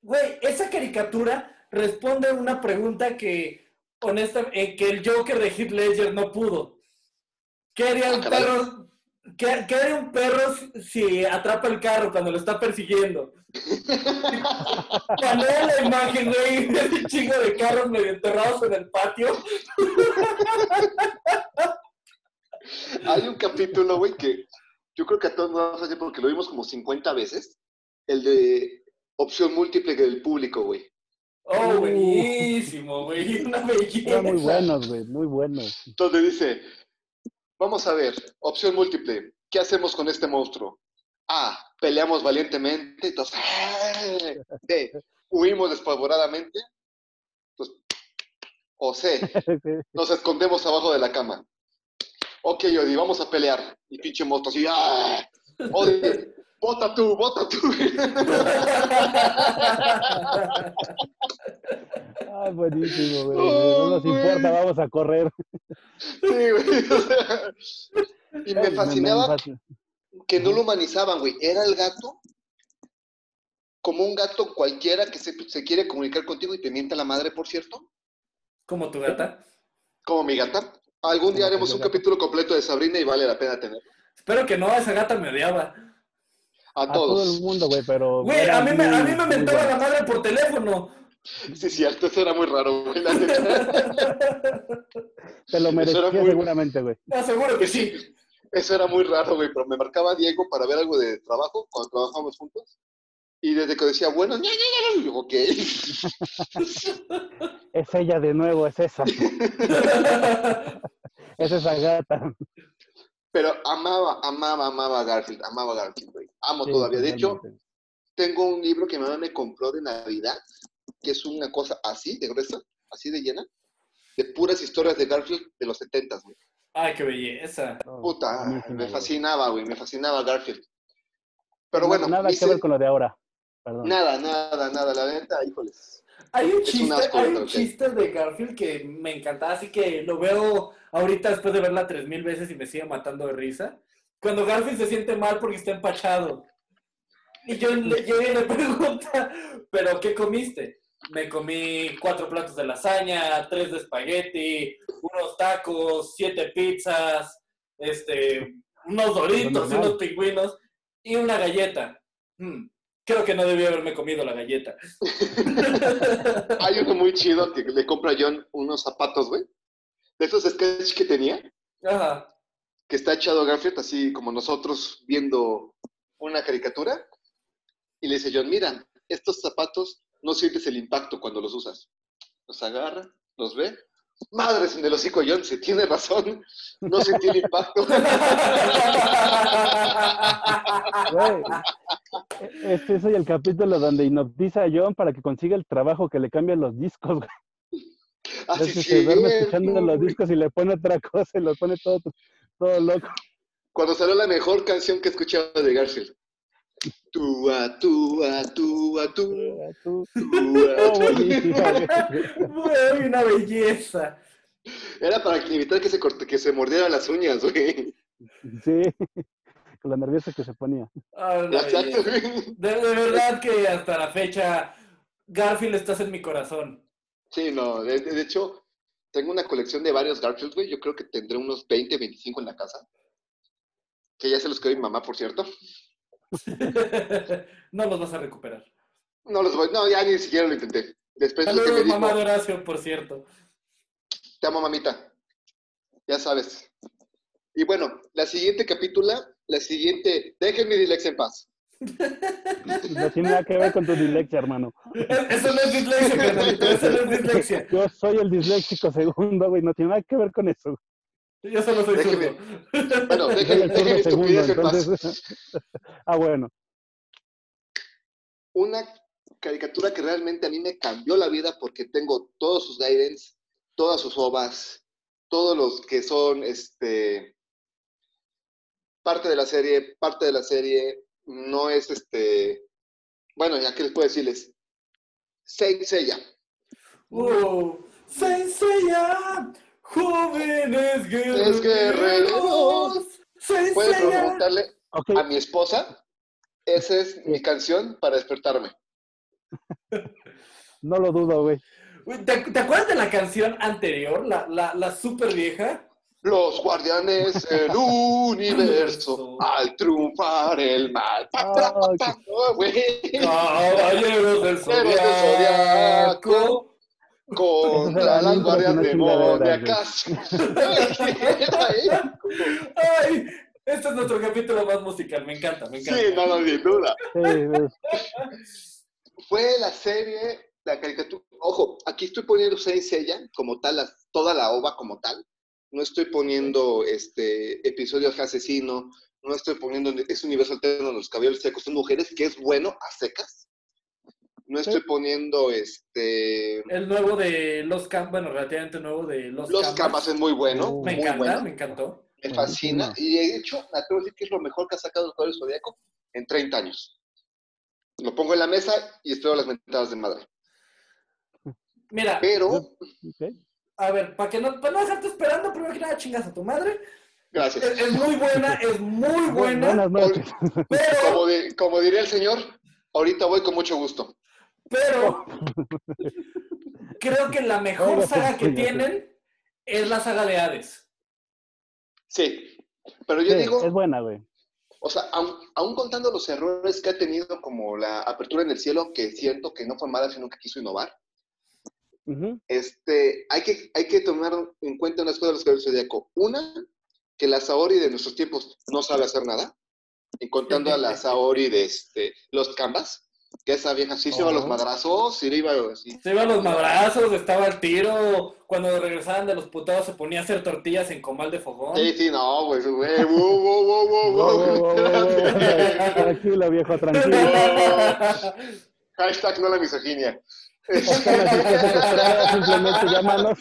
Güey, esa caricatura responde una pregunta que, honesta, eh, que el Joker de Heath Ledger no pudo. ¿Qué haría un perro? ¿Qué, qué haría un perro si- atrapa el carro cuando lo está persiguiendo? Cuando la imagen, güey, de un chingo de carros medio enterrados en el patio. Hay un capítulo, güey, que yo creo que a todos nos va a fallar porque lo vimos como 50 veces. El de opción múltiple del público, güey. Oh, buenísimo, güey, una belleza. Muy buenos, güey, muy buenos. Donde dice, vamos a ver, opción múltiple, ¿qué hacemos con este monstruo? A, peleamos valientemente. Entonces. B, huimos despavoradamente. Entonces, o C, nos escondemos abajo de la cama. Ok, Odi, vamos a pelear. Y pinche monstruo así, ¡ah! Odi, vota tú, vota tú. Ay, buenísimo, güey. Oh, no nos güey. importa, vamos a correr. Sí, güey. y me fascinaba fascina. que no lo humanizaban, güey. Era el gato como un gato cualquiera que se, se quiere comunicar contigo y te mienta la madre, por cierto. Como tu gata. Como mi gata. Algún día haremos un capítulo completo de Sabrina y vale la pena tener. Espero que no, esa gata me odiaba. A, A todo el todos. mundo, güey, pero. Güey, a mí, me, a mí me mentaba bueno. la madre por teléfono. Sí, cierto, eso era muy raro, güey. Te lo merecía muy- seguramente, güey. Te aseguro que sí. Eso era muy raro, güey, pero me marcaba Diego para ver algo de trabajo cuando trabajábamos juntos. Y desde que decía, bueno, ña, ña, ña, ña, ok. Es ella de nuevo, es esa. es esa gata. Pero amaba, amaba, amaba a Garfield, amaba a Garfield, güey. Amo Sí, todavía. De hecho, tengo un libro que mi mamá me compró de Navidad, que es una cosa así, de gruesa, así de llena, de puras historias de Garfield de los 70, güey. Ay, qué belleza. Puta, me fascinaba, güey, me fascinaba Garfield. Pero No- bueno, Nada que ver con lo de ahora. Perdón. nada, nada, nada, la neta, híjoles. Hay un chiste, asco, hay un chiste de Garfield que me encantaba, así que lo veo ahorita después de verla tres mil veces y me sigue matando de risa. Cuando Garfield se siente mal porque está empachado. Y yo le, llega y le pregunta, ¿pero qué comiste? Me comí cuatro platos de lasaña, tres de espagueti, unos tacos, siete pizzas, este, unos doritos unos pingüinos y una galleta. Hmm, creo que no debí haberme comido la galleta. Hay uno muy chido que le compra a John unos zapatos, güey. De esos sketches que tenía, Ajá. Que está echado Garfield, así como nosotros viendo una caricatura. Y le dice John, mira, estos zapatos no sientes el impacto cuando los usas. Los agarra, los ve. Madres en el hocico, John, se tiene razón. No sentí el impacto. Güey, Este es el capítulo donde hipnotiza a John para que consiga el trabajo que le cambian los discos, güey. Así Entonces se duerme escuchando los discos y le pone otra cosa y lo pone todo, todo loco. Cuando salió la mejor canción que escuchaba de Garfield. Tú, Tú- túa, Oh, tú. buenísima, güey. Güey, una belleza. Era para evitar que se, corte, que se mordiera las uñas, güey. Sí, con la nerviosa que se ponía. Exacto. de, de verdad que hasta la fecha Garfield estás en mi corazón. Sí, no, de, de hecho, tengo una colección de varios Garfield, güey. Yo creo que tendré unos 20, 25 en la casa. Que ya se los quedó mi mamá, por cierto. no los vas a recuperar. No los voy, no, ya ni siquiera lo intenté. Después de Saludos, dijo, mamá de Horacio, por cierto. te amo, mamita. Ya sabes. Y bueno, la siguiente capítula, la siguiente, dejen mi dislexia en paz. No tiene nada que ver con tu dislexia, hermano. Eso no es dislexia, carnalito. Eso no es dislexia. Yo soy el disléxico segundo, güey. No tiene nada que ver con eso. Yo solo soy Déjeme. zurdo. Bueno, segundo, entonces. Ah, bueno. Una caricatura que realmente a mí me cambió la vida porque tengo todos sus guidance, todas sus ovas, todos los que son este parte de la serie, parte de la serie, no es este, bueno, ya que les puedo decirles, Saint Seiya. Uh, Senseiya, jóvenes guerreros. guerreros. Puedes Senseiya. preguntarle Ok, a mi esposa, esa es mi canción para despertarme. no lo dudo, güey. Uy, ¿Te, te acuerdas de la canción anterior, la, la, la super vieja? Los guardianes del universo al triunfar el mal. Pa, pa, pa. Caballeros del Caballeros del Zodiaco. Contra las guardias demoníacas. Ay, este es nuestro capítulo más musical, me encanta, me encanta. Sí, no, no, sin duda. Fue la serie, la caricatura. Ojo, aquí estoy poniendo Saint Seiya como tal, la- toda la ova como tal. No estoy poniendo este episodios asesino, no estoy poniendo ese universo alterno de los caballeros secos son mujeres, que es bueno a secas. No estoy poniendo este. El nuevo de Los Campas, bueno, relativamente nuevo de Los, Los Campas. Camas es muy bueno. Uh, Me muy encanta, bueno. me encantó. Me fascina. Y de hecho, me atrevo a decir que es lo mejor que ha sacado el Caballero Zodíaco en 30 años. Lo pongo en la mesa y espero las mentadas de madre. Mira, Pero. A ver, para que no, para no dejarte esperando, primero que nada chingas a tu madre. gracias. Es, es muy buena, es muy buena, Buenas noches. pero, Como, di- como diría el señor, ahorita voy con mucho gusto. pero, creo que la mejor saga que tienen es la saga de Hades. Sí. Pero yo Sí, digo, Es buena, güey. o sea, aun, aun contando los errores que ha tenido, como la apertura en el cielo, que siento que no fue mala, sino que quiso innovar, Ujú. este, hay, que, hay que tomar en cuenta unas cosas de los caballeros del Zodíaco. Una, que la Saori de nuestros tiempos no sabe hacer nada, y contando a la Saori de este, los Canvas, que esa vieja sí se iba a los Oh. madrazos, iba así. Se iban los madrazos, estaba al tiro. Cuando regresaban de los putados se ponía a hacer tortillas en comal de fogón. Sí, sí, no, güey, güey, wow, wow, wow, wow. Tranquilo, viejo, tranquilo. Hashtag no la misoginia. Simplemente llámanos.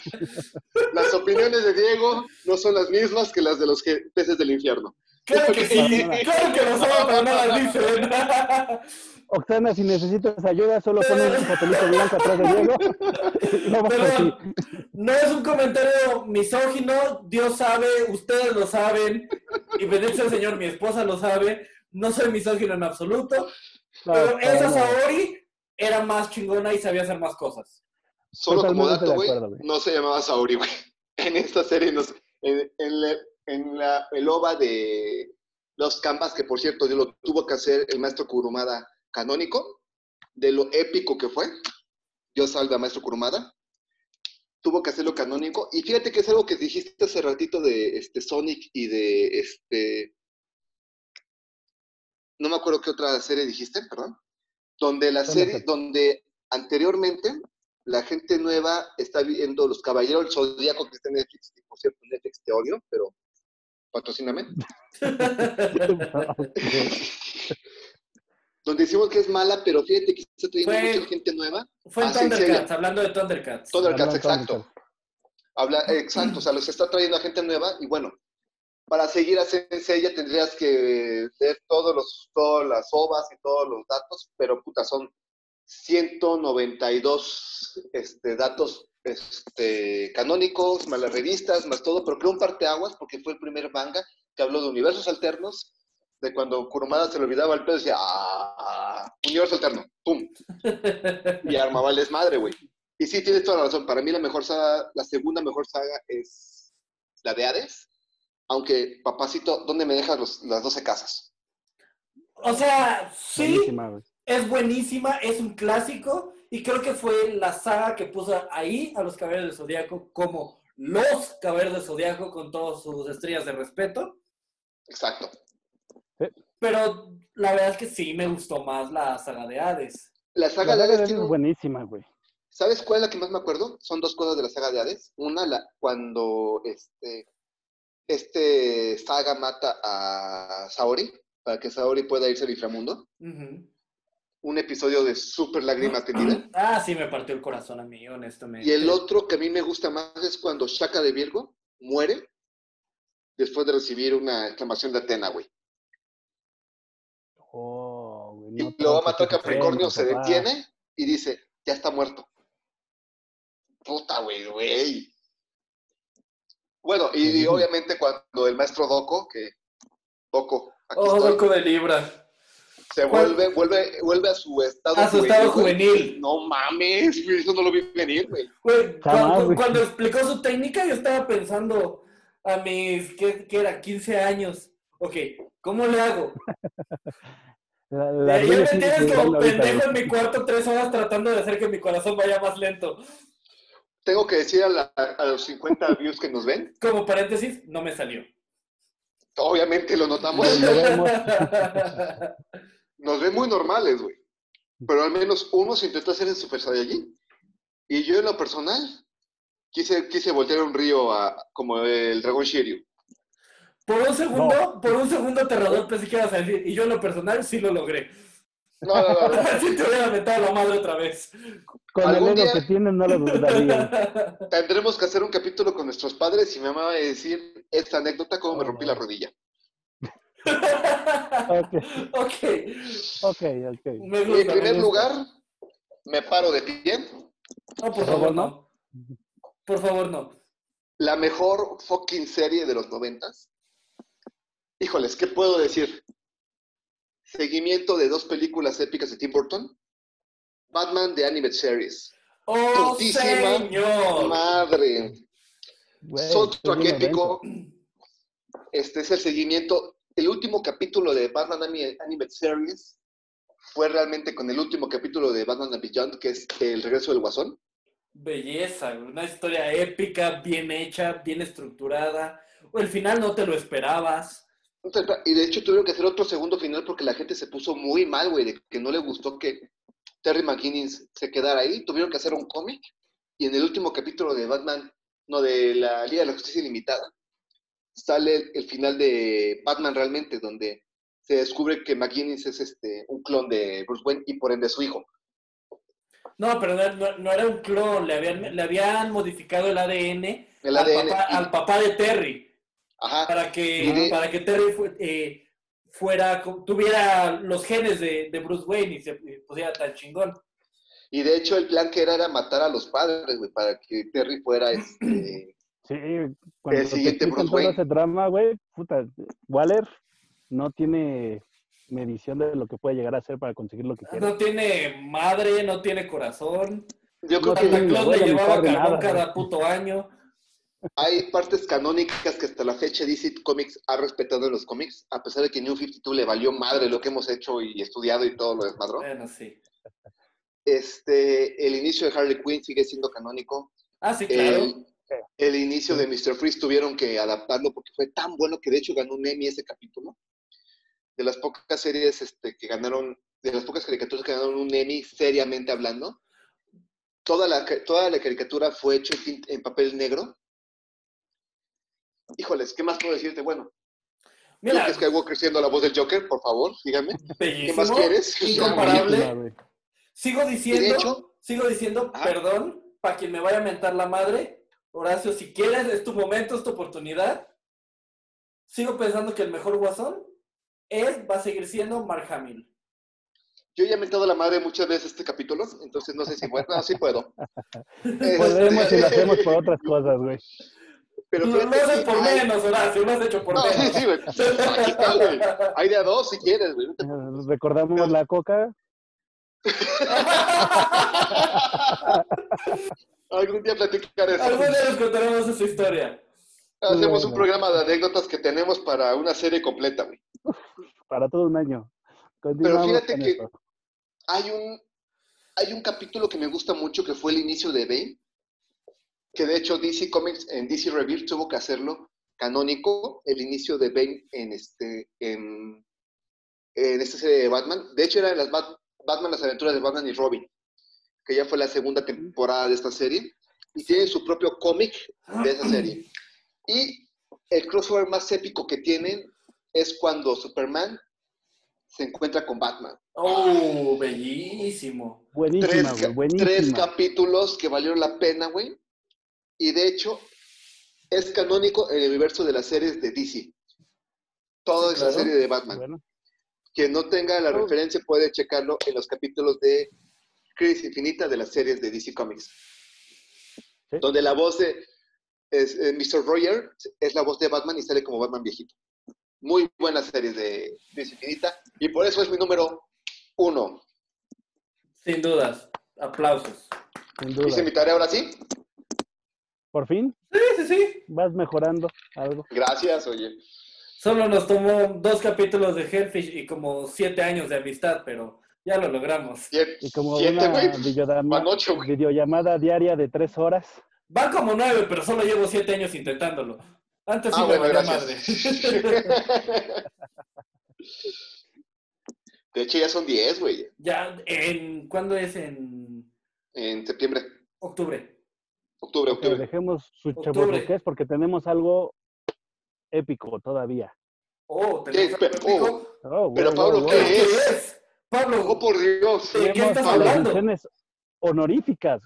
Las opiniones de Diego no son las mismas que las de los peces del infierno. Claro que sí, claro que pero no las dicen. Oxana, si necesitas ayuda, solo pones un papelito blanco atrás de Diego. Perdón, no es un comentario misógino, Dios sabe, ustedes lo saben, y bendito el Señor, mi esposa lo sabe, no soy misógino en absoluto, pero Claro, esa claro. Saori era más chingona y sabía hacer más cosas. Solo como dato, güey, no se llamaba Saori, güey. En esta serie, nos- en, en la, en la- el OVA de los Canvas, que por cierto, lo tuvo que hacer el maestro Kurumada canónico, de lo épico que fue. Dios salve a maestro Kurumada. Tuvo que hacerlo canónico. Y fíjate que es algo que dijiste hace ratito de este, Sonic y de este. No me acuerdo qué otra serie dijiste, perdón. Donde la serie, donde anteriormente la gente nueva está viendo Los Caballeros del Zodíaco que está en Netflix. que, por cierto, Netflix te odio, pero patrocíname. Donde decimos que es mala, pero fíjate que está trayendo Fue- mucha gente nueva. Fue en Thundercats, hablando de Thundercats. Thundercats, exacto. Thundercats. Habla, exacto, o sea, los está trayendo a gente nueva y bueno, para seguir a Senseiya tendrías que ver todos los, todas las ovas y todos los datos, pero puta, son 192 este, datos este, canónicos, más las revistas, más todo, pero creo un parteaguas porque fue el primer manga que habló de universos alternos, de cuando Kurumada se le olvidaba el pedo decía, ¡ah! Universo alterno, ¡pum! Y armaba el desmadre, güey. Y sí, tienes toda la razón. Para mí la mejor saga, la segunda mejor saga es la de Hades. Aunque, papacito, ¿dónde me dejas los- las 12 casas? O sea, sí, Buenísima, es buenísima, es un clásico y creo que fue la saga que puso ahí a los Caballeros del Zodíaco como los Caballeros del Zodíaco con todas sus estrellas de respeto. Exacto. Pero la verdad es que sí me gustó más la saga de Hades. La saga de Hades Hades tiene es buenísima, güey. ¿Sabes cuál es la que más me acuerdo? Son dos cosas de la saga de Hades. Una, la, cuando este, este saga mata a Saori, para que Saori pueda irse al inframundo. Un episodio de súper lágrima tendida. Ah, sí, me partió el corazón a mí, honestamente. Y el otro que a mí me gusta más es cuando Shaka de Virgo muere después de recibir una exclamación de Atena, güey. Oh, güey, Y no lo va a toques matar ese Capricornio, se detiene y dice, ya está muerto. Puta, güey, güey. Bueno, y, obviamente cuando el maestro Doco, que Doco, aquí Oh, estoy, loco de Libra. se ¿cuál? vuelve, vuelve, vuelve a su estado A su estado juvenil. No mames, eso no lo vi venir, güey. Cuando explicó su técnica, yo estaba pensando a mis, ¿qué, qué era? 15 años. Ok, ¿cómo le hago? La, la Ya Rubia me tienes como pendejo en mi cuarto tres horas tratando de hacer que mi corazón vaya más lento. Tengo que decir a, la- a los 50 views que nos ven, Como paréntesis, no me salió. obviamente lo notamos, Lo vemos. nos ven muy normales, güey. Pero al menos uno se intentó hacer en Super Saiyajin. Y yo en lo personal quise, quise voltear un río a, como el dragón Shiryu. Por un segundo, por un segundo aterrador pensé que ibas a decir, y yo en lo personal sí lo logré. No, no, no, no. Así te hubiera metido la madre otra vez. Con el ego que tienen no lo dudaría. Tendremos que hacer un capítulo con nuestros padres y mi mamá va a decir esta anécdota, cómo me rompí la rodilla. Ok, ok, ok, ok. me Y gusta. en me primer lugar, me paro de pie. No, por favor, no. Por favor, no. La mejor fucking serie de los noventas. Híjoles, ¿qué puedo decir? Seguimiento de dos películas épicas de Tim Burton. Batman de Animated Series. ¡Oh, Putísima señor! Madre. Güey, Soundtrack épico. Este es el seguimiento. El último capítulo de Batman Ani- Animated Series fue realmente con el último capítulo de Batman and Beyond, que es el regreso del Guasón. Belleza, una historia épica, bien hecha, bien estructurada. O el final no te lo esperabas. Y de hecho tuvieron que hacer otro segundo final porque la gente se puso muy mal, güey, de que no le gustó que Terry McGuinness se quedara ahí. Tuvieron que hacer un cómic y en el último capítulo de Batman, no, de la Liga de la Justicia Ilimitada, sale el, final de Batman realmente, donde se descubre que McGuinness es este, un clon de Bruce Wayne y por ende su hijo. No, pero no, no- no era un clon, le habían, le habían modificado el ADN, El al, ADN. Papá, y- al papá de Terry, Ajá. para que, de- para que Terry fu- eh, fuera, tuviera los genes de, de Bruce Wayne y se pusiera tan chingón. Y de hecho el plan que era era matar a los padres, güey, para que Terry fuera este... Sí, cuando El te siguiente Bruce todo Wayne. ese drama, güey, puta, Waller no tiene medición de lo que puede llegar a hacer para conseguir lo que quiere. No tiene madre, no tiene corazón. Yo creo No que Santa Claus le llevaba carbón nada, cada puto año. Hay partes canónicas que hasta la fecha DC Comics ha respetado en los cómics, a pesar de que New 52 le valió madre lo que hemos hecho y estudiado y todo lo desmadró. Bueno, sí. Este, el inicio de Harley Quinn sigue siendo canónico. Ah, sí, claro. El, el inicio de Mr. Freeze tuvieron que adaptarlo porque fue tan bueno que de hecho ganó un Emmy ese capítulo. De las pocas series este, que ganaron, de las pocas caricaturas que ganaron un Emmy seriamente hablando. Toda la, toda la caricatura fue hecha en, en papel negro. Híjoles, ¿qué más puedo decirte? Bueno, Mira, Luke Skywalker siendo la voz del Joker, por favor, dígame. bellísimo, más quieres? incomparable. Sigo diciendo, hecho- sigo diciendo, perdón, para quien me vaya a mentar la madre, Horacio, si quieres, es tu momento, es tu oportunidad. Sigo pensando que el mejor guasón es, va a seguir siendo Mark Hamill. Yo ya he mentado la madre muchas veces este capítulo, entonces no sé si puedo. No, sí puedo. Podemos y lo Este, hacemos por otras cosas, güey. Pero lo fíjate haces por hay- menos, Horacio, lo has hecho por No, sí, menos. sí, güey. Aquí está, güey. Hay de a dos si quieres, güey. No Recordamos la coca. Algún día platicar eso. Algún día les contaremos esa historia. Hacemos un programa de anécdotas que tenemos para una serie completa, güey. para todo un año. Continuamos fíjate que- esto. Hay un, hay un capítulo que me gusta mucho que fue el inicio de Bane, que de hecho DC Comics en DC Review tuvo que hacerlo canónico, el inicio de Bane en, este, en, en esta serie de Batman. De hecho, era las Bat- Batman, las aventuras de Batman y Robin, que ya fue la segunda temporada de esta serie, y tiene su propio cómic de esa serie. Y el crossover más épico que tienen es cuando Superman se encuentra con Batman. Oh, bellísimo. Buenísima, tres, güey, ca- buenísima. tres capítulos que valieron la pena, güey. Y de hecho, es canónico en el universo de las series de DC. Toda esa claro. serie de Batman. Bueno, Quien no tenga la Oh. referencia puede checarlo en los capítulos de Crisis Infinita de las series de DC Comics. Sí. Donde la voz de es, eh, Mr. Roger es la voz de Batman y sale como Batman viejito. Muy buenas series de Crisis Infinita. Y por eso es mi número uno. Sin dudas. Aplausos. sin duda. Hice mi tarea ahora sí. Por fin Sí, sí, sí. vas mejorando algo. Gracias, oye. Solo nos tomó dos capítulos de Hellfish y como siete años de amistad, pero ya lo logramos. Siete, Y como siete, una güey. videollamada, Van ocho, güey. videollamada diaria de tres horas. Va como nueve, pero solo llevo siete años intentándolo. Antes sí Ah, me bueno, valía gracias. madre. De hecho, ya son 10, güey, ya, en, ¿cuándo es? En en septiembre, octubre. Octubre, octubre. dejemos su chaburruqués porque tenemos algo épico todavía. Oh, tenemos ¿Qué? algo épico. Oh, Pero, wow, Pablo, wow, ¿qué wow. ¿Qué es? Pablo, Oh, por Dios. ¿De qué estás hablando? menciones honoríficas.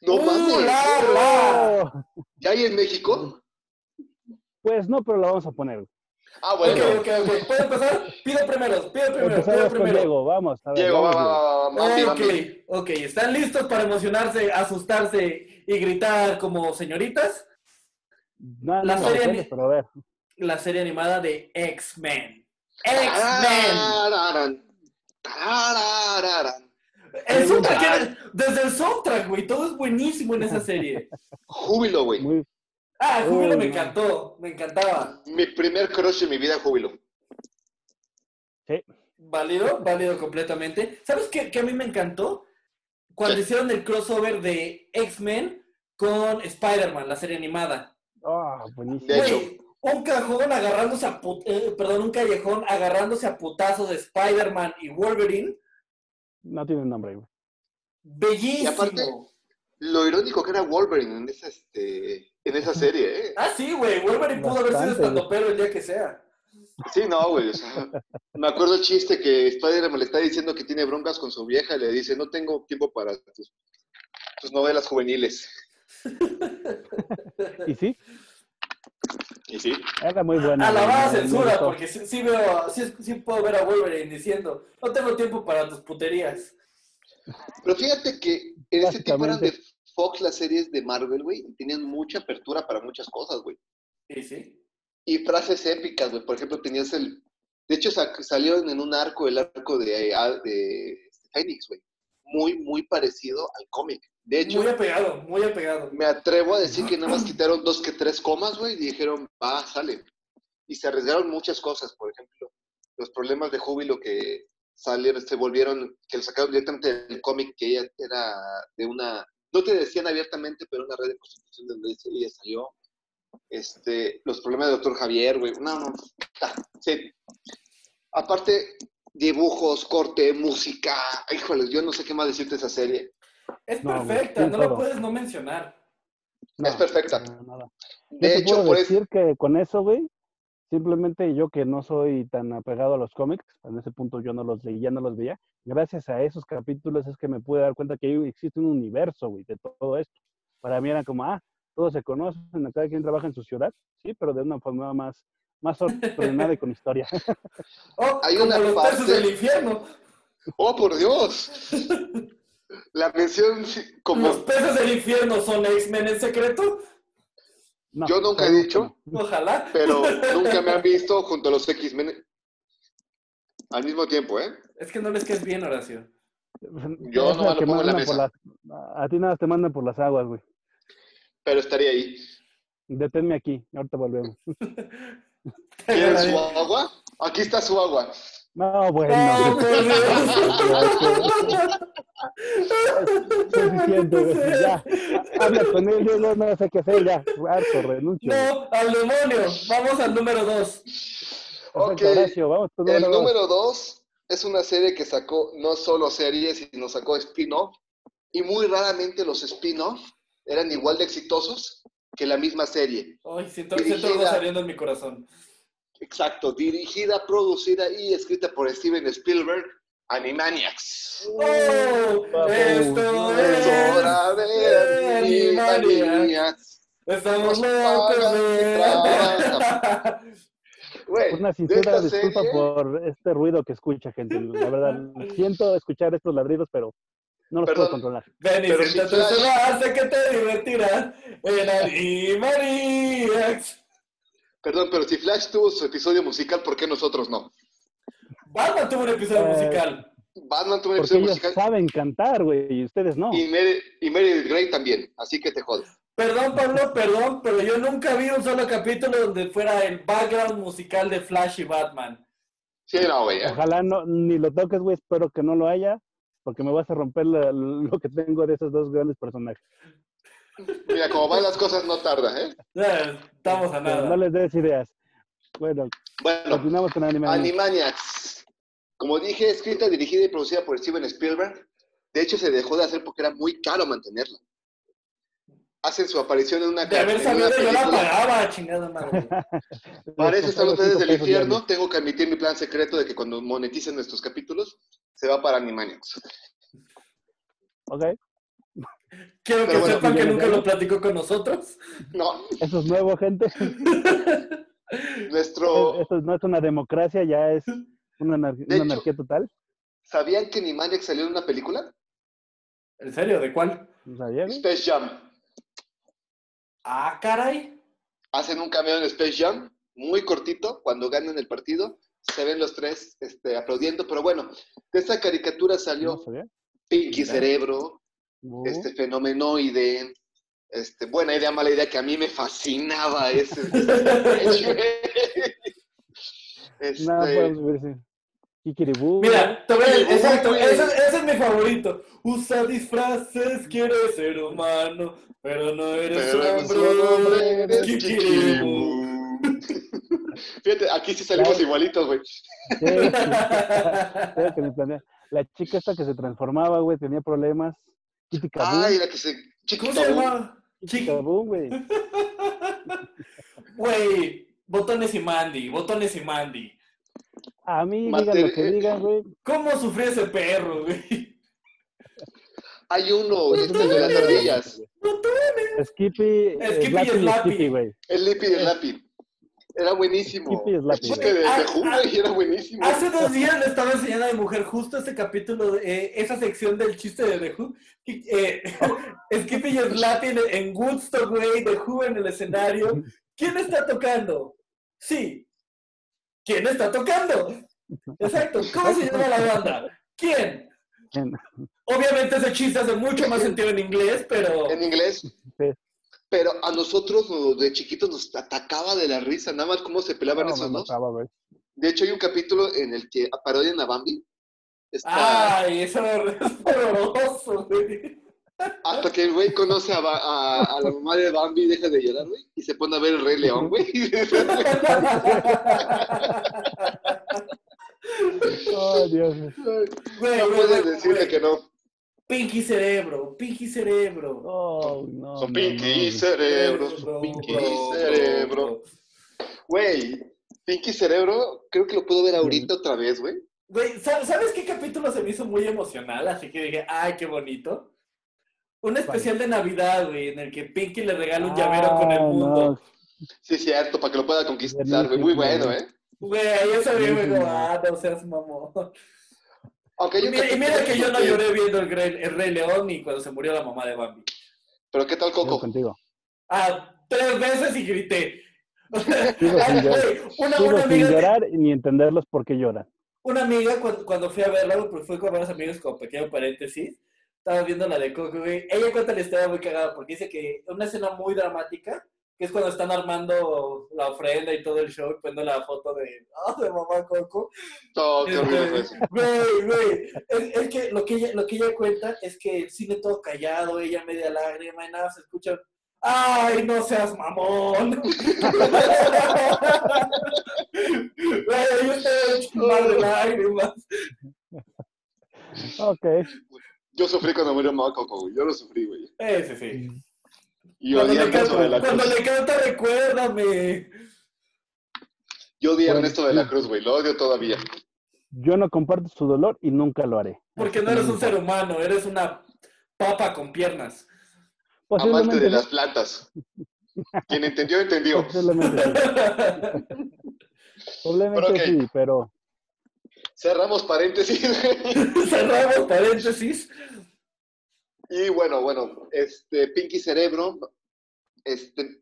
No ¡Uh, mames. la, la! Oh, ¿Ya hay en México? pues no, pero la vamos a poner. Ah, Ok, bueno. ok, ok. ¿Puedo empezar? Pido primero, pido primero, pido Empezamos con primero. Diego, vamos. A ver, Diego, va, vamos, va, va, Ok, ok. ¿Están listos para emocionarse, asustarse y gritar como señoritas? No, La no, serie no, ani- pero a ver. La serie animada de X-Men. X-Men. El soundtrack, desde el soundtrack, güey, todo es buenísimo en esa serie. Júbilo, güey. Muy, Ah, Júbilo Uy, me encantó, me encantaba. Mi primer crush en mi vida, Júbilo. sí, Válido, válido completamente. ¿Sabes qué, qué a mí me encantó? Cuando hicieron el crossover de X-Men con Spider-Man, la serie animada. ah, buenísimo. De hecho. Un cajón agarrándose a put- eh, perdón, un callejón agarrándose a putazos de Spider-Man y Wolverine. No tiene nombre, güey. Bellísimo. Y aparte- Lo irónico que era Wolverine en esa, este, en esa serie, ¿eh? Ah, sí, güey. Wolverine pudo haber sido estando pero el día que sea. Sí, no, güey. o sea, me acuerdo el chiste que Spider-Man le está diciendo que tiene broncas con su vieja y le dice, no tengo tiempo para tus, tus novelas juveniles. Y sí, Y sí, era muy buena. Alabada censura, porque sí, sí veo, sí, sí puedo ver a Wolverine diciendo, no tengo tiempo para tus puterías. Pero fíjate que en ese tiempo eran de. Fox las series de Marvel, güey, y tenían mucha apertura para muchas cosas, güey. Sí, sí. Y frases épicas, güey. Por ejemplo, tenías el... De hecho, sa- salieron en un arco, el arco de, de Phoenix, güey. Muy, muy parecido al cómic. De hecho, Muy apegado, muy apegado. me atrevo a decir que nada más quitaron dos que tres comas, güey, y dijeron, va, sale. Y se arriesgaron muchas cosas, por ejemplo, los problemas de júbilo que salieron, se volvieron, que lo sacaron directamente del cómic, que ella era de una, no te decían abiertamente, pero una red de prostitución donde ella salió. Este, los problemas del doctor Javier, güey, no, no, sí. Aparte, dibujos, corte, música, híjoles, yo no sé qué más decirte de esa serie. Es perfecta, no la puedes no mencionar. No, es perfecta. no, nada. Yo De te hecho, puedo por eso... decir que con eso, güey, simplemente yo que no soy tan apegado a los cómics, en ese punto yo no los leía, no los veía, gracias a esos capítulos es que me pude dar cuenta que ahí existe un universo, güey, de todo esto. Para mí era como, ah, todos se conocen, cada quien trabaja en su ciudad, sí, pero de una forma más, más ordenada y con historia. Oh, Hay como una los parte- peces del infierno. ¡Oh, por Dios! La mención como... ¿Los peces del infierno son X-Men en secreto? No, Yo nunca he dicho. no. Ojalá. Pero nunca me han visto junto a los X-Men al mismo tiempo, ¿eh? Es que no les quedes bien, Horacio. Yo lo pongo en la mesa. las- a ti nada te mandan por las aguas, güey. Pero estaría ahí. Deténme aquí, ahorita volvemos. ¿Quieres su agua? Aquí está su agua. No, bueno. Suficiente. Ya. Habla con él, yo no, no sé qué hacer, ya. Harto, renuncio. No, al demonio. Vamos al número dos. Ok. Horacio, vamos con El número dos. número dos es una serie que sacó no solo series, sino sacó spin-off. Y muy raramente los spin-off eran igual de exitosos que la misma serie. Ay, siento, siento algo Dirigida. saliendo en mi corazón. Exacto, dirigida, producida y escrita por Steven Spielberg, Animaniacs. ¡Oh! Esto Es hora de Animaniacs. Animaniacs. Estamos locos de... Güey, Una sincera disculpa serie- por este ruido que escucha, gente. La verdad, siento escuchar estos ladridos, pero no los puedo controlar. Ven y Pero siéntate, si no hace que te divertirás en Animaniacs. Perdón, pero si Flash tuvo su episodio musical, ¿por qué nosotros no? Batman tuvo un episodio Eh, musical. Batman tuvo un Porque episodio ellos musical saben cantar, güey, y ustedes no. y, Mary, y Meredith Grey también, así que te jodo. Perdón, Pablo, perdón, pero yo nunca vi un solo capítulo donde fuera el background musical de Flash y Batman. Sí, no, güey. Ojalá no, ni lo toques, güey, espero que no lo haya, porque me vas a romper la- lo que tengo de esos dos grandes personajes. Mira, como van las cosas, no tarda, ¿eh? Estamos a Pero no nada. les des ideas. Bueno, Bueno, continuamos con anime. Animaniacs. Como dije, escrita, dirigida y producida por Steven Spielberg. De hecho, se dejó de hacer porque era muy caro mantenerla. Hacen su aparición en una, De haber en una sabido yo la pagaba, chingada madre. Para eso están ustedes del del infierno. Tengo que admitir mi plan secreto de que cuando moneticen nuestros capítulos, se va para Animaniacs. Ok, Quiero que bueno, sepan que ¿ya nunca lo platicó con nosotros. No, eso es nuevo, gente. nuestro... Esto no es una democracia, ya es una, anar- De una hecho- anarquía total. ¿Sabían que Animaniacs salió en una película? ¿En serio? ¿De cuál? ¿No sabía, güey? Space Jam. Ah, caray. Hacen un cameo en Space Jam, muy cortito, cuando ganan el partido. Se ven los tres este, aplaudiendo, pero bueno, de esta caricatura ¿No salió? Pinky. Cerebro, Este fenomenoide, este, buena idea, mala idea, que a mí me fascinaba ese. este, No, ver ese. Kikiribú. Mira, exacto, ese, ese es mi favorito. Usa disfraces, quiere ser humano, pero no eres pero hombre. un hombre, eres Kikiribú. Kikiribú. Fíjate, aquí sí salimos Claro. igualitos, güey. Sí, sí. La chica esta que se transformaba, güey, tenía problemas. Ay, la que se... ¿Cómo Chiquita, se llama? Chiqui- güey. Güey, botones y Mandy, botones y Mandy. A mí Mater- digan lo que digan, güey. ¿Cómo sufrió ese perro, güey? Hay uno, este de las ardillas. Skippy, eh, Skippy y Slappy y Slappy. Skippy, güey. El Lippy y el Lappy. Era buenísimo. Y El chiste de, de Who, güey, era buenísimo. Hace dos días le estaba enseñando a mi mujer justo ese capítulo, eh, esa sección del chiste de The Who. Eh, Skippy y Slappy en, en Woodstock, güey, The Who en el escenario. ¿Quién está tocando? Sí. ¿Quién está tocando? Exacto. ¿Cómo se llama la banda? ¿Quién? Obviamente ese chiste hace mucho más sentido en inglés, pero... En inglés. Sí. Pero a nosotros no, de chiquitos nos atacaba de la risa, nada más cómo se peleaban No, esos dos. mataba. De hecho, hay un capítulo en el que parodian a Bambi. Está- Ay, eso es horroroso, güey. Hasta que el güey conoce a, Ba- a- a la mamá de Bambi y deja de llorar, güey. Y se pone a ver el Rey León, güey. Oh, Dios. mío. Güey, no güey, puedes güey, decirle que no. Pinky Cerebro, Pinky Cerebro. Oh, no. Son no, Pinky no. cerebros, Pinky bro, cerebro. bro. Güey, Pinky Cerebro, creo que lo puedo ver ahorita otra vez, güey. Güey, ¿sab- ¿sabes qué capítulo se me hizo muy emocional? Así que dije, ay, qué bonito. Un especial de Navidad, güey, en el que Pinky le regala un llavero con el Ah, mundo. no. Sí, cierto, para que lo pueda conquistar, güey. Muy bueno, ¿eh? Güey, me digo, Buenísimo. ah, no seas mamón. Aunque Y mira, y mira capítulo que yo no lloré viendo el, Rey- el Rey León ni cuando se murió la mamá de Bambi. Pero ¿qué tal Yo Coco? contigo. Ah, tres veces y grité. Sigo sin, llorar, una, sigo una sin amiga, llorar ni entenderlos por qué lloran. una amiga cuando, cuando fui a verla, porque fui con varios amigos con pequeño paréntesis, estaba viendo la de Coco, güey. Ella cuenta la historia muy cagada porque dice que una escena muy dramática, que es cuando están armando la ofrenda y todo el show, y poniendo la foto de, de mamá Coco. No, qué horrible fue eso. Güey, güey, es, es que lo que, ella, lo que ella cuenta es que el cine todo callado, ella media lágrima y nada, se escucha, ¡ay, no seas mamón! Güey, yo estaba de lágrimas. Ok. Yo sufrí cuando murió mamá Coco, güey. Yo lo sufrí, güey. Ese sí. Y Cuando odié a de canta, la cuando Cruz. le canta, recuérdame. Yo odié a Ernesto de la Cruz, güey. Lo odio todavía. Yo no comparto su dolor y nunca lo haré. Porque no eres un ser humano, eres una papa con piernas. Amante de las plantas. Quien entendió, entendió. posiblemente sí. Posiblemente Pero sí, pero Cerramos paréntesis. Cerramos paréntesis. Y bueno, bueno, este Pinky Cerebro, este,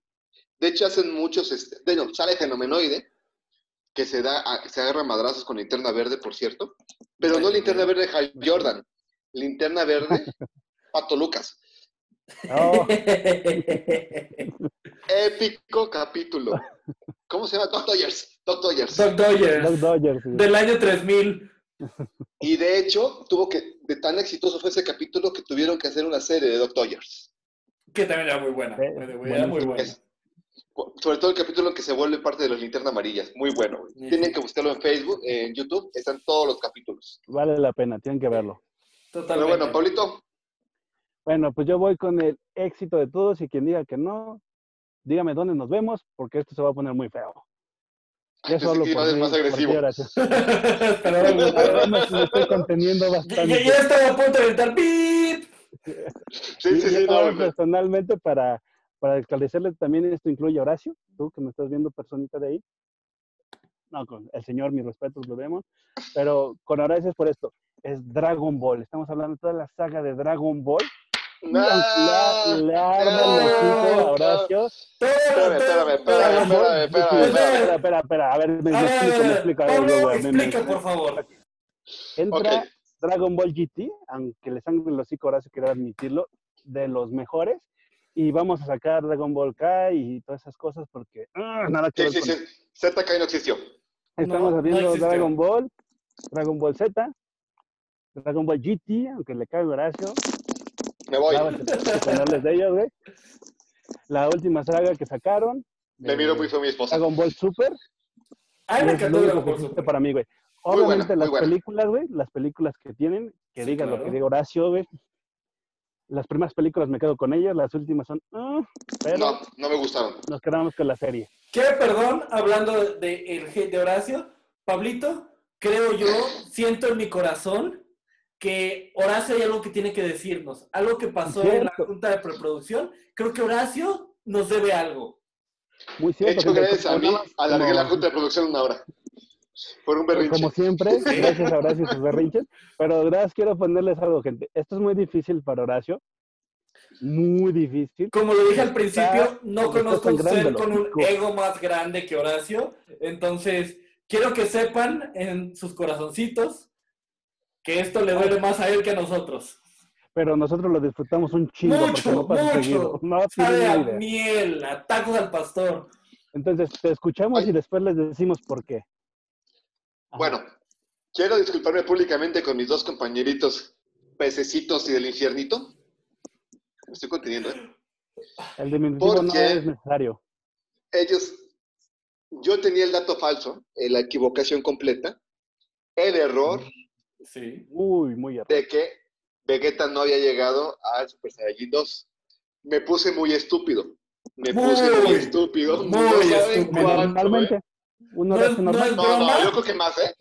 de hecho hacen muchos, este, bueno, sale Fenomenoide, que se da, a- se agarra madrazos con linterna verde, por cierto, pero no linterna verde Hal Jordan, linterna verde Pato Lucas. oh, Épico capítulo. ¿Cómo se llama? Doc Dodgers. Doc Dodgers. Doc Dodgers. los Dodgers. sí. Del año 3000. Y de hecho, tuvo que, de tan exitoso fue ese capítulo que tuvieron que hacer una serie de Doc Dodgers. Que también era muy buena. Eh, Era muy buena. Es- sobre todo el capítulo que se vuelve parte de las linternas amarillas. Muy bueno. Sí. Tienen que buscarlo en Facebook, en YouTube. Están todos los capítulos. Vale la pena, tienen que verlo. Pero Totalmente. bueno, Pablito, Bueno, pues yo voy con el éxito de todos y quien diga que no, dígame dónde nos vemos, porque esto se va a poner muy feo. Ya Pensé solo por mí, más por ti, agresivo. perdón. me, me estoy conteniendo bastante. ya- ya estaba a punto de gritar ¡Bip! sí, sí, yo sí, no, personalmente para, para esclarecerles también esto incluye a Horacio, tú que me estás viendo personita de ahí. No, con el señor, mis respetos, lo vemos. Pero con Horacio es por esto. Es Dragon Ball. Estamos hablando de toda la saga de Dragon Ball. Y No, arda el no, hocico a no. Horacio. Espérame, espérame, espérame, espérame, espérame, Sí, espérame. Espera, espera, espera. A ver, me, explico, me explico. Explica, por favor. Entra. Dragon Ball GT, aunque le sangre el hocico, Horacio quiero admitirlo, de los mejores. Y vamos a sacar Dragon Ball Kai y todas esas cosas porque ah, nada que Sí, ver sí, con- sí. ZK no existió. Estamos existió. Dragon Ball, Dragon Ball Z, Dragon Ball GT, aunque le cae Horacio. Me voy. A ponerles de ellos, güey. La última saga que sacaron. Me eh, miro muy feo mi esposa. Dragon Ball Super. A mí me encantó Dragon Ball Super. para mí, güey. Muy buena, Obviamente muy las películas, güey, las películas que tienen, que Sí, digan lo claro. que diga Horacio, güey. Las primeras películas me quedo con ellas, las últimas son, pero No, no me gustaron. nos quedamos con la serie. ¿Qué perdón, hablando de de Horacio? Pablito, creo yo, siento en mi corazón que Horacio hay algo que tiene que decirnos. Algo que pasó en la junta de preproducción. Creo que Horacio nos debe algo. Muy De cierto. hecho, gracias a mí, alargué como- la junta de producción una hora. Por un berrinche. Como siempre, gracias a Horacio y sus berrinches. Pero gracias, quiero ponerles algo, gente. Esto es muy difícil para Horacio. Muy difícil. Como lo dije al Está- principio, no conozco a un sangrando ser el con un ego más grande que Horacio. Entonces, quiero que sepan en sus corazoncitos que esto le duele más a él que a nosotros. Pero nosotros lo disfrutamos un chingo porque Mucho, no pasa mucho. seguido. No Sabe a miel, a tacos al pastor. Entonces, te escuchamos Ay. y después les decimos por qué. Ajá. Bueno, quiero disculparme públicamente con mis dos compañeritos pececitos y del infiernito. Me estoy conteniendo, ¿eh? El diminutivo no porque- es necesario. Ellos, yo tenía el dato falso, la equivocación completa, el error Sí. Uy, muy error. de que Vegeta no había llegado al Super Saiyajin 2. Me puse muy estúpido. Me Muy, puse muy estúpido. muy no estúpido. cuánto, ¿eh? Normalmente. Un No es- no normal. es- No, no, ¿Broma? yo creo que más, ¿eh?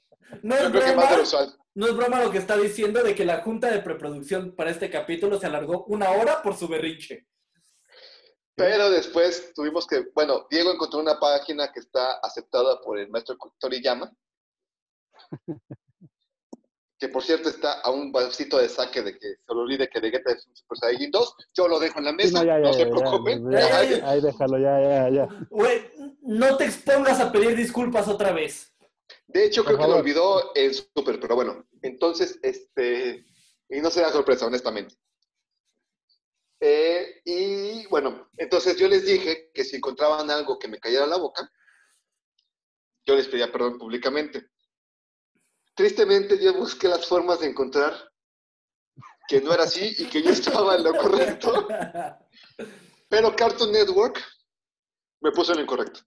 No Yo es, creo que más de lo broma, usual. no es broma lo que está diciendo de que la junta de preproducción para este capítulo se alargó una hora por su berrinche. Pero después tuvimos que, bueno, Diego encontró una página que está aceptada por el maestro Toriyama. que por cierto está a un vasito de saque de que se le olvide que Vegeta es un Super Saiyajin 2, yo lo dejo en la Sí, mesa, no, ya, no ya, se ya, ya, preocupen. ya, ya, Ay. ahí déjalo, ya, ya, ya. Güey, no te expongas a pedir disculpas otra vez. De hecho, creo que lo olvidó en Super, pero bueno, entonces, este, y no será sorpresa, honestamente. Eh, y bueno, entonces yo les dije que si encontraban algo que me cayera la boca, yo les pedía perdón públicamente. Tristemente, yo busqué las formas de encontrar que no era así y que yo estaba en lo correcto, pero Cartoon Network me puso en lo incorrecto.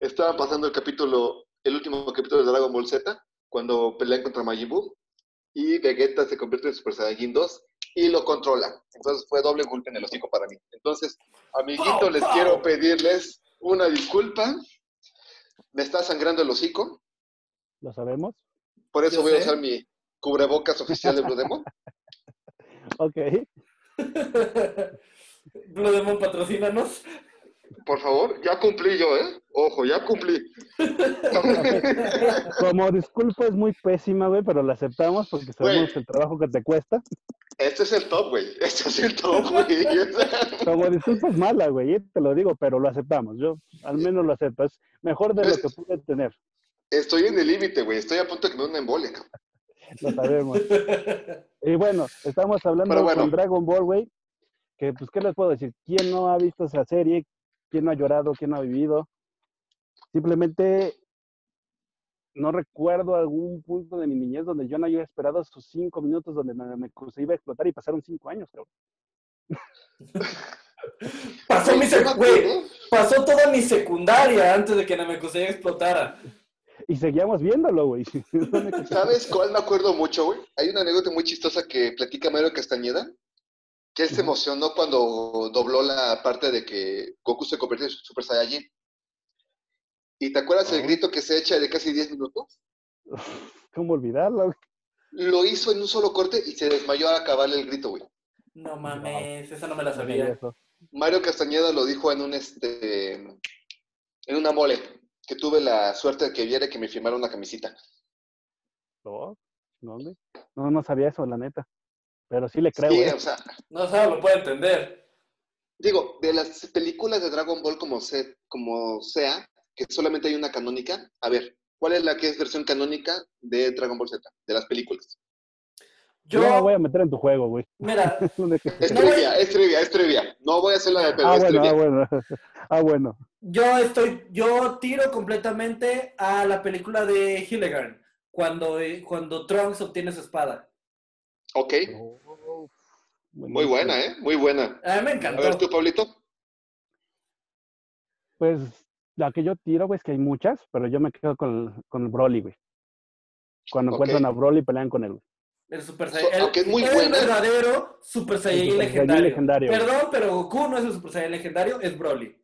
Estaban pasando el capítulo, el último capítulo de Dragon Ball Z, cuando pelean contra Majin Buu, y Vegeta se convierte en Super Saiyajin 2 y lo controla. Entonces fue doble golpe en el hocico para mí. Entonces, amiguito, ¡Pau, les quiero pedirles una disculpa. Me está sangrando el hocico, ¿Lo sabemos? por eso Yo voy a usar mi cubrebocas oficial de Blue Demon. Ok. Blue Demon, patrocínanos. Por favor, ya cumplí yo, ¿eh? Ojo, ya cumplí. Como disculpa es muy pésima, güey, pero la aceptamos porque sabemos Güey. el trabajo que te cuesta. Este es el top, güey. Este es el top, güey. Como disculpa es mala, güey, eh, te lo digo, pero lo aceptamos. Yo al menos lo acepto. Es mejor de lo que pude tener. Estoy en el límite, güey. Estoy a punto de que me dé una embolia, cabrón. Lo sabemos. Y bueno, estamos hablando bueno. con Dragon Ball, güey. Que, pues, ¿qué les puedo decir? ¿Quién no ha visto esa serie? ¿Quién no ha llorado? ¿Quién no ha vivido? Simplemente no recuerdo algún punto de mi niñez donde yo no haya esperado esos cinco minutos donde me, me- se iba a explotar y pasaron cinco años, cabrón. Pasó, mi sec- güey, acuerdo- pasó toda mi secundaria antes de que Namekusei explotara. Y seguíamos viéndolo, güey. ¿Sabes cuál me acuerdo mucho, güey? Hay una anécdota muy chistosa que platica Mario Castañeda, que él se emocionó cuando dobló la parte de que Goku se convierte en Super Saiyajin. ¿Y te acuerdas el Ah. grito que se echa de casi 10 minutos? ¿Cómo olvidarlo? güey? Lo hizo en un solo corte y se desmayó al acabar el grito, güey. No mames, esa no me la sabía. eso. Mario Castañeda lo dijo en un este en una mole que tuve la suerte de que viera que me firmara una camisita. No, ¿dónde? No, no sabía eso, la neta. Pero sí le creo, Sí, ¿eh? o sea, No sé, lo puedo entender. digo, de las películas de Dragon Ball como, se, como sea, que solamente hay una canónica, a ver, ¿cuál es la que es versión canónica de Dragon Ball Z? De las películas. Yo no voy a meter en tu juego, güey. mira, Es No, trivia, es trivia, es trivia. No voy a hacer la de pero Ah, es bueno, ah, bueno. Ah, bueno. Yo estoy, yo tiro completamente a la película de Hillegan, cuando, eh, cuando Trunks obtiene su espada. Ok, Oh, muy buena, ¿eh? Muy buena. A mí me A encantó. ver, tú, Pablito. Pues la que yo tiro, güey, es que hay muchas, pero yo me quedo con, con el Broly, güey. Cuando Ok. encuentran a Broly y pelean con él. güey. El Super So- Saiyan. el- aunque es muy el buena. verdadero Super Saiyajin legendario. legendario. Perdón, pero Goku no es el Super Saiyan legendario, es Broly.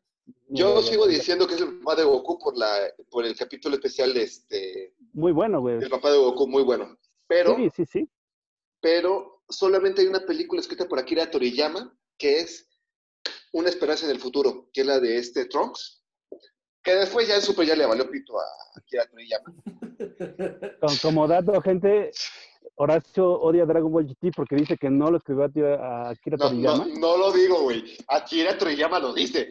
Yo sigo diciendo que es el papá de Goku por, la, por el capítulo especial de este, Muy bueno, güey. el papá de Goku, muy bueno. Pero, Sí, sí, sí. pero solamente hay una película escrita por Akira Toriyama que es Una esperanza en el futuro, que es la de este Trunks, que después ya en Super ya le valió pito a Akira Toriyama. Con- como dato, gente, Horacio odia Dragon Ball GT porque dice que no lo escribió a, ti- a Akira No, no, Toriyama. no lo digo, güey. Akira Toriyama lo dice.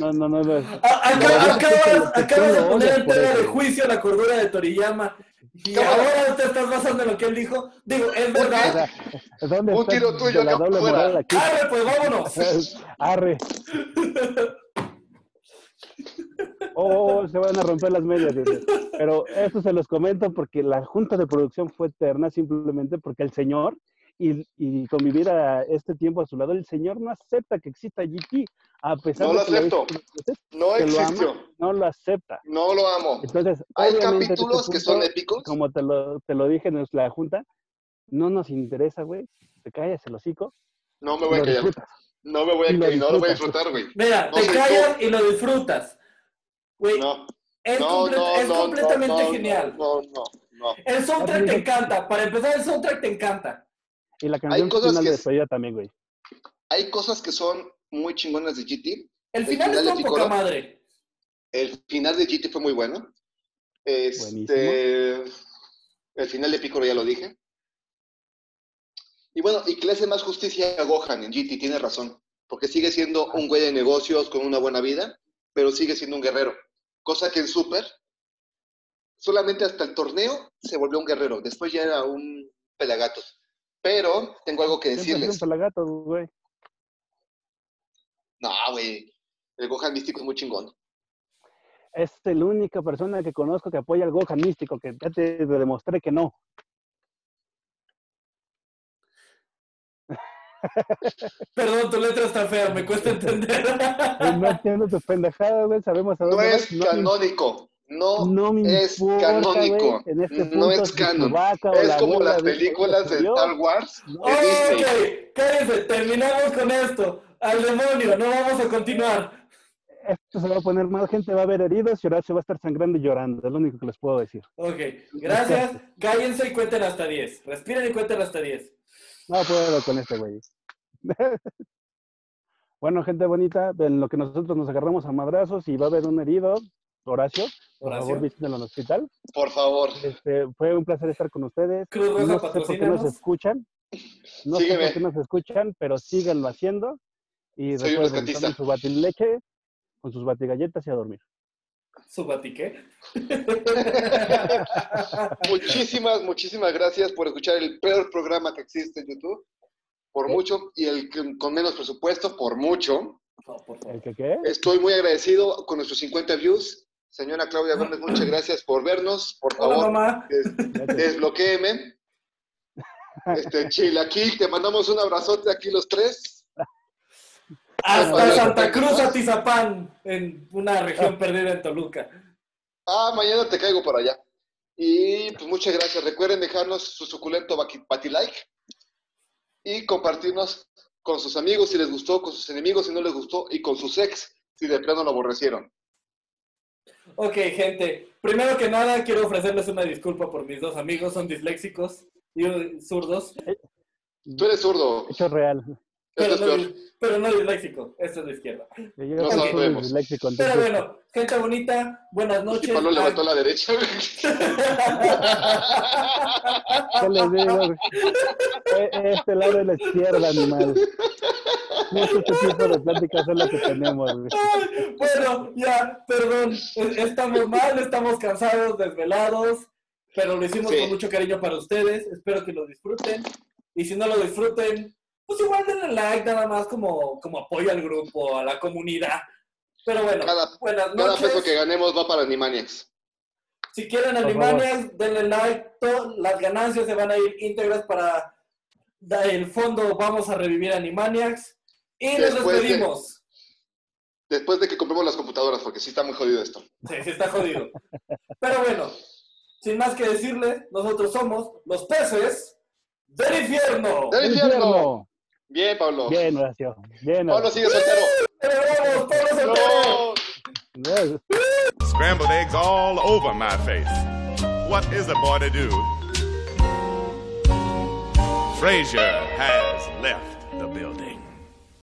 No, no, no. no. Acabas, de poner en tela de juicio la cordura de Toriyama. Y ahora te estás basando en lo que él dijo. Digo, es O verdad. sea, ¿dónde Un tiro tuyo la acá doble afuera. moral aquí? Arre, pues vámonos. Arre. Oh, se van a romper las medias. dice. Pero esto se los comento porque la junta de producción fue eterna simplemente porque el señor y, y convivir a este tiempo a su lado, el señor no acepta que exista GT, a pesar No de lo que lo acepto. No lo ama, no lo acepta. No lo amo. Entonces, Hay en capítulos este que son punto, épicos. como te lo, te lo dije en la junta, no nos interesa, güey. Te callas el hocico No me voy a callar. disfrutas. No me voy a callar. No lo voy a disfrutar, güey. Mira, No te callas y lo disfrutas. Güey, No. es, No, comple- no, es no, completamente no, genial. No, no, no. El soundtrack te encanta. Para empezar, el soundtrack te encanta. Y la canción cosas final que de es- despedida también, güey. Hay cosas que son muy chingonas de GT. El El final final un poca madre. El final de GT fue muy bueno. Este, El final de Piccolo ya lo dije. Y bueno, y que le hace más justicia a Gohan en GT, tiene razón. Porque sigue siendo un güey de negocios con una buena vida, pero sigue siendo un guerrero. Cosa que en Super, solamente hasta el torneo se volvió un guerrero. Después ya era un pelagatos. Pero tengo algo que es decirles. güey. No, güey. El Gohan místico es muy chingón. Es la única persona que conozco que apoya al Gohan místico, que ya te demostré que no. Perdón, tu letra está fea, me cuesta entender. No entiendo tus pendejadas, güey. Sabemos a No dónde es vas. No me- canónico. No, es importa, canónico. este no es canon. Es la como las películas de Star Wars. no. cállense, terminamos con esto. Al demonio, no vamos a continuar. Esto se va a poner mal, gente va a ver heridos y Horacio va a estar sangrando y llorando. Es lo único que les puedo decir. Ok, gracias. Cállense y cuenten hasta 10. Respiren y cuenten hasta 10. No puedo con este güey. bueno, gente bonita, en lo que nosotros nos agarramos a madrazos y va a haber un herido, Horacio, por Horacio. favor visítenlo en el hospital. Por favor. Este, fue un placer estar con ustedes. Cruz Roja, no sé por qué nos escuchan. No sé por qué nos escuchan, pero síganlo haciendo. Y Soy recuerden, tomen su batileche con sus batigalletas y a dormir. ¿Su batique? Muchísimas, muchísimas gracias por escuchar el peor programa que existe en YouTube. Por ¿Qué? mucho. Y el con menos presupuesto, por mucho. No, por favor. ¿El que qué? Estoy muy agradecido con nuestros 50 views. Señora Claudia Gómez, muchas gracias por vernos. Por Hola, favor, mamá. des- Gracias. desbloquéeme. Este, Chilaquil, te mandamos un abrazote aquí los tres. Hasta Hola, Santa hola. Cruz, Atizapán, en una región perdida en Toluca. Ah, mañana te caigo por allá. Y pues muchas gracias. Recuerden dejarnos su suculento batilike y compartirnos con sus amigos si les gustó, con sus enemigos si no les gustó y con sus ex si de plano lo aborrecieron. Ok, gente. Primero que nada, quiero ofrecerles una disculpa por mis dos amigos, son disléxicos y zurdos, Tú eres zurdo. Hecho real. pero Esto es no, peor. pero no disléxico. Esto es de izquierda. Yo No soy sabemos. disléxico, Pero entonces- bueno, gente bonita, buenas Y noches. Pablo levantó la derecha. ¿Qué les digo? güey? E- Este lado de la izquierda, animal. No es este tipo de pláticas es lo que tenemos. güey. Bueno, ya, perdón. Es- Estamos mal, estamos cansados, desvelados, pero lo hicimos Sí. con mucho cariño para ustedes. Espero que lo disfruten. Y si no lo disfruten, pues igual denle like nada más como, como apoyo al grupo, a la comunidad. Pero bueno, Cada- buenas Cada noches. peso que ganemos va para Animaniacs. Si quieren Animaniacs, denle like. Todas las ganancias se van a ir íntegras para el fondo. Vamos a revivir Animaniacs. Y nos de- despedimos. Después de que compremos las computadoras, porque sí está muy jodido esto. Sí, sí está jodido. Pero bueno, sin más que decirle, nosotros somos los peces del infierno. ¡Del ¡El infierno! Bien, Pablo. Bien, Horacio. Bien, Pablo sigue soltero. ¡Celebramos! ¡Pablo soltero! No. Scrambled eggs all over my face. What is a boy to do? Frazier has left.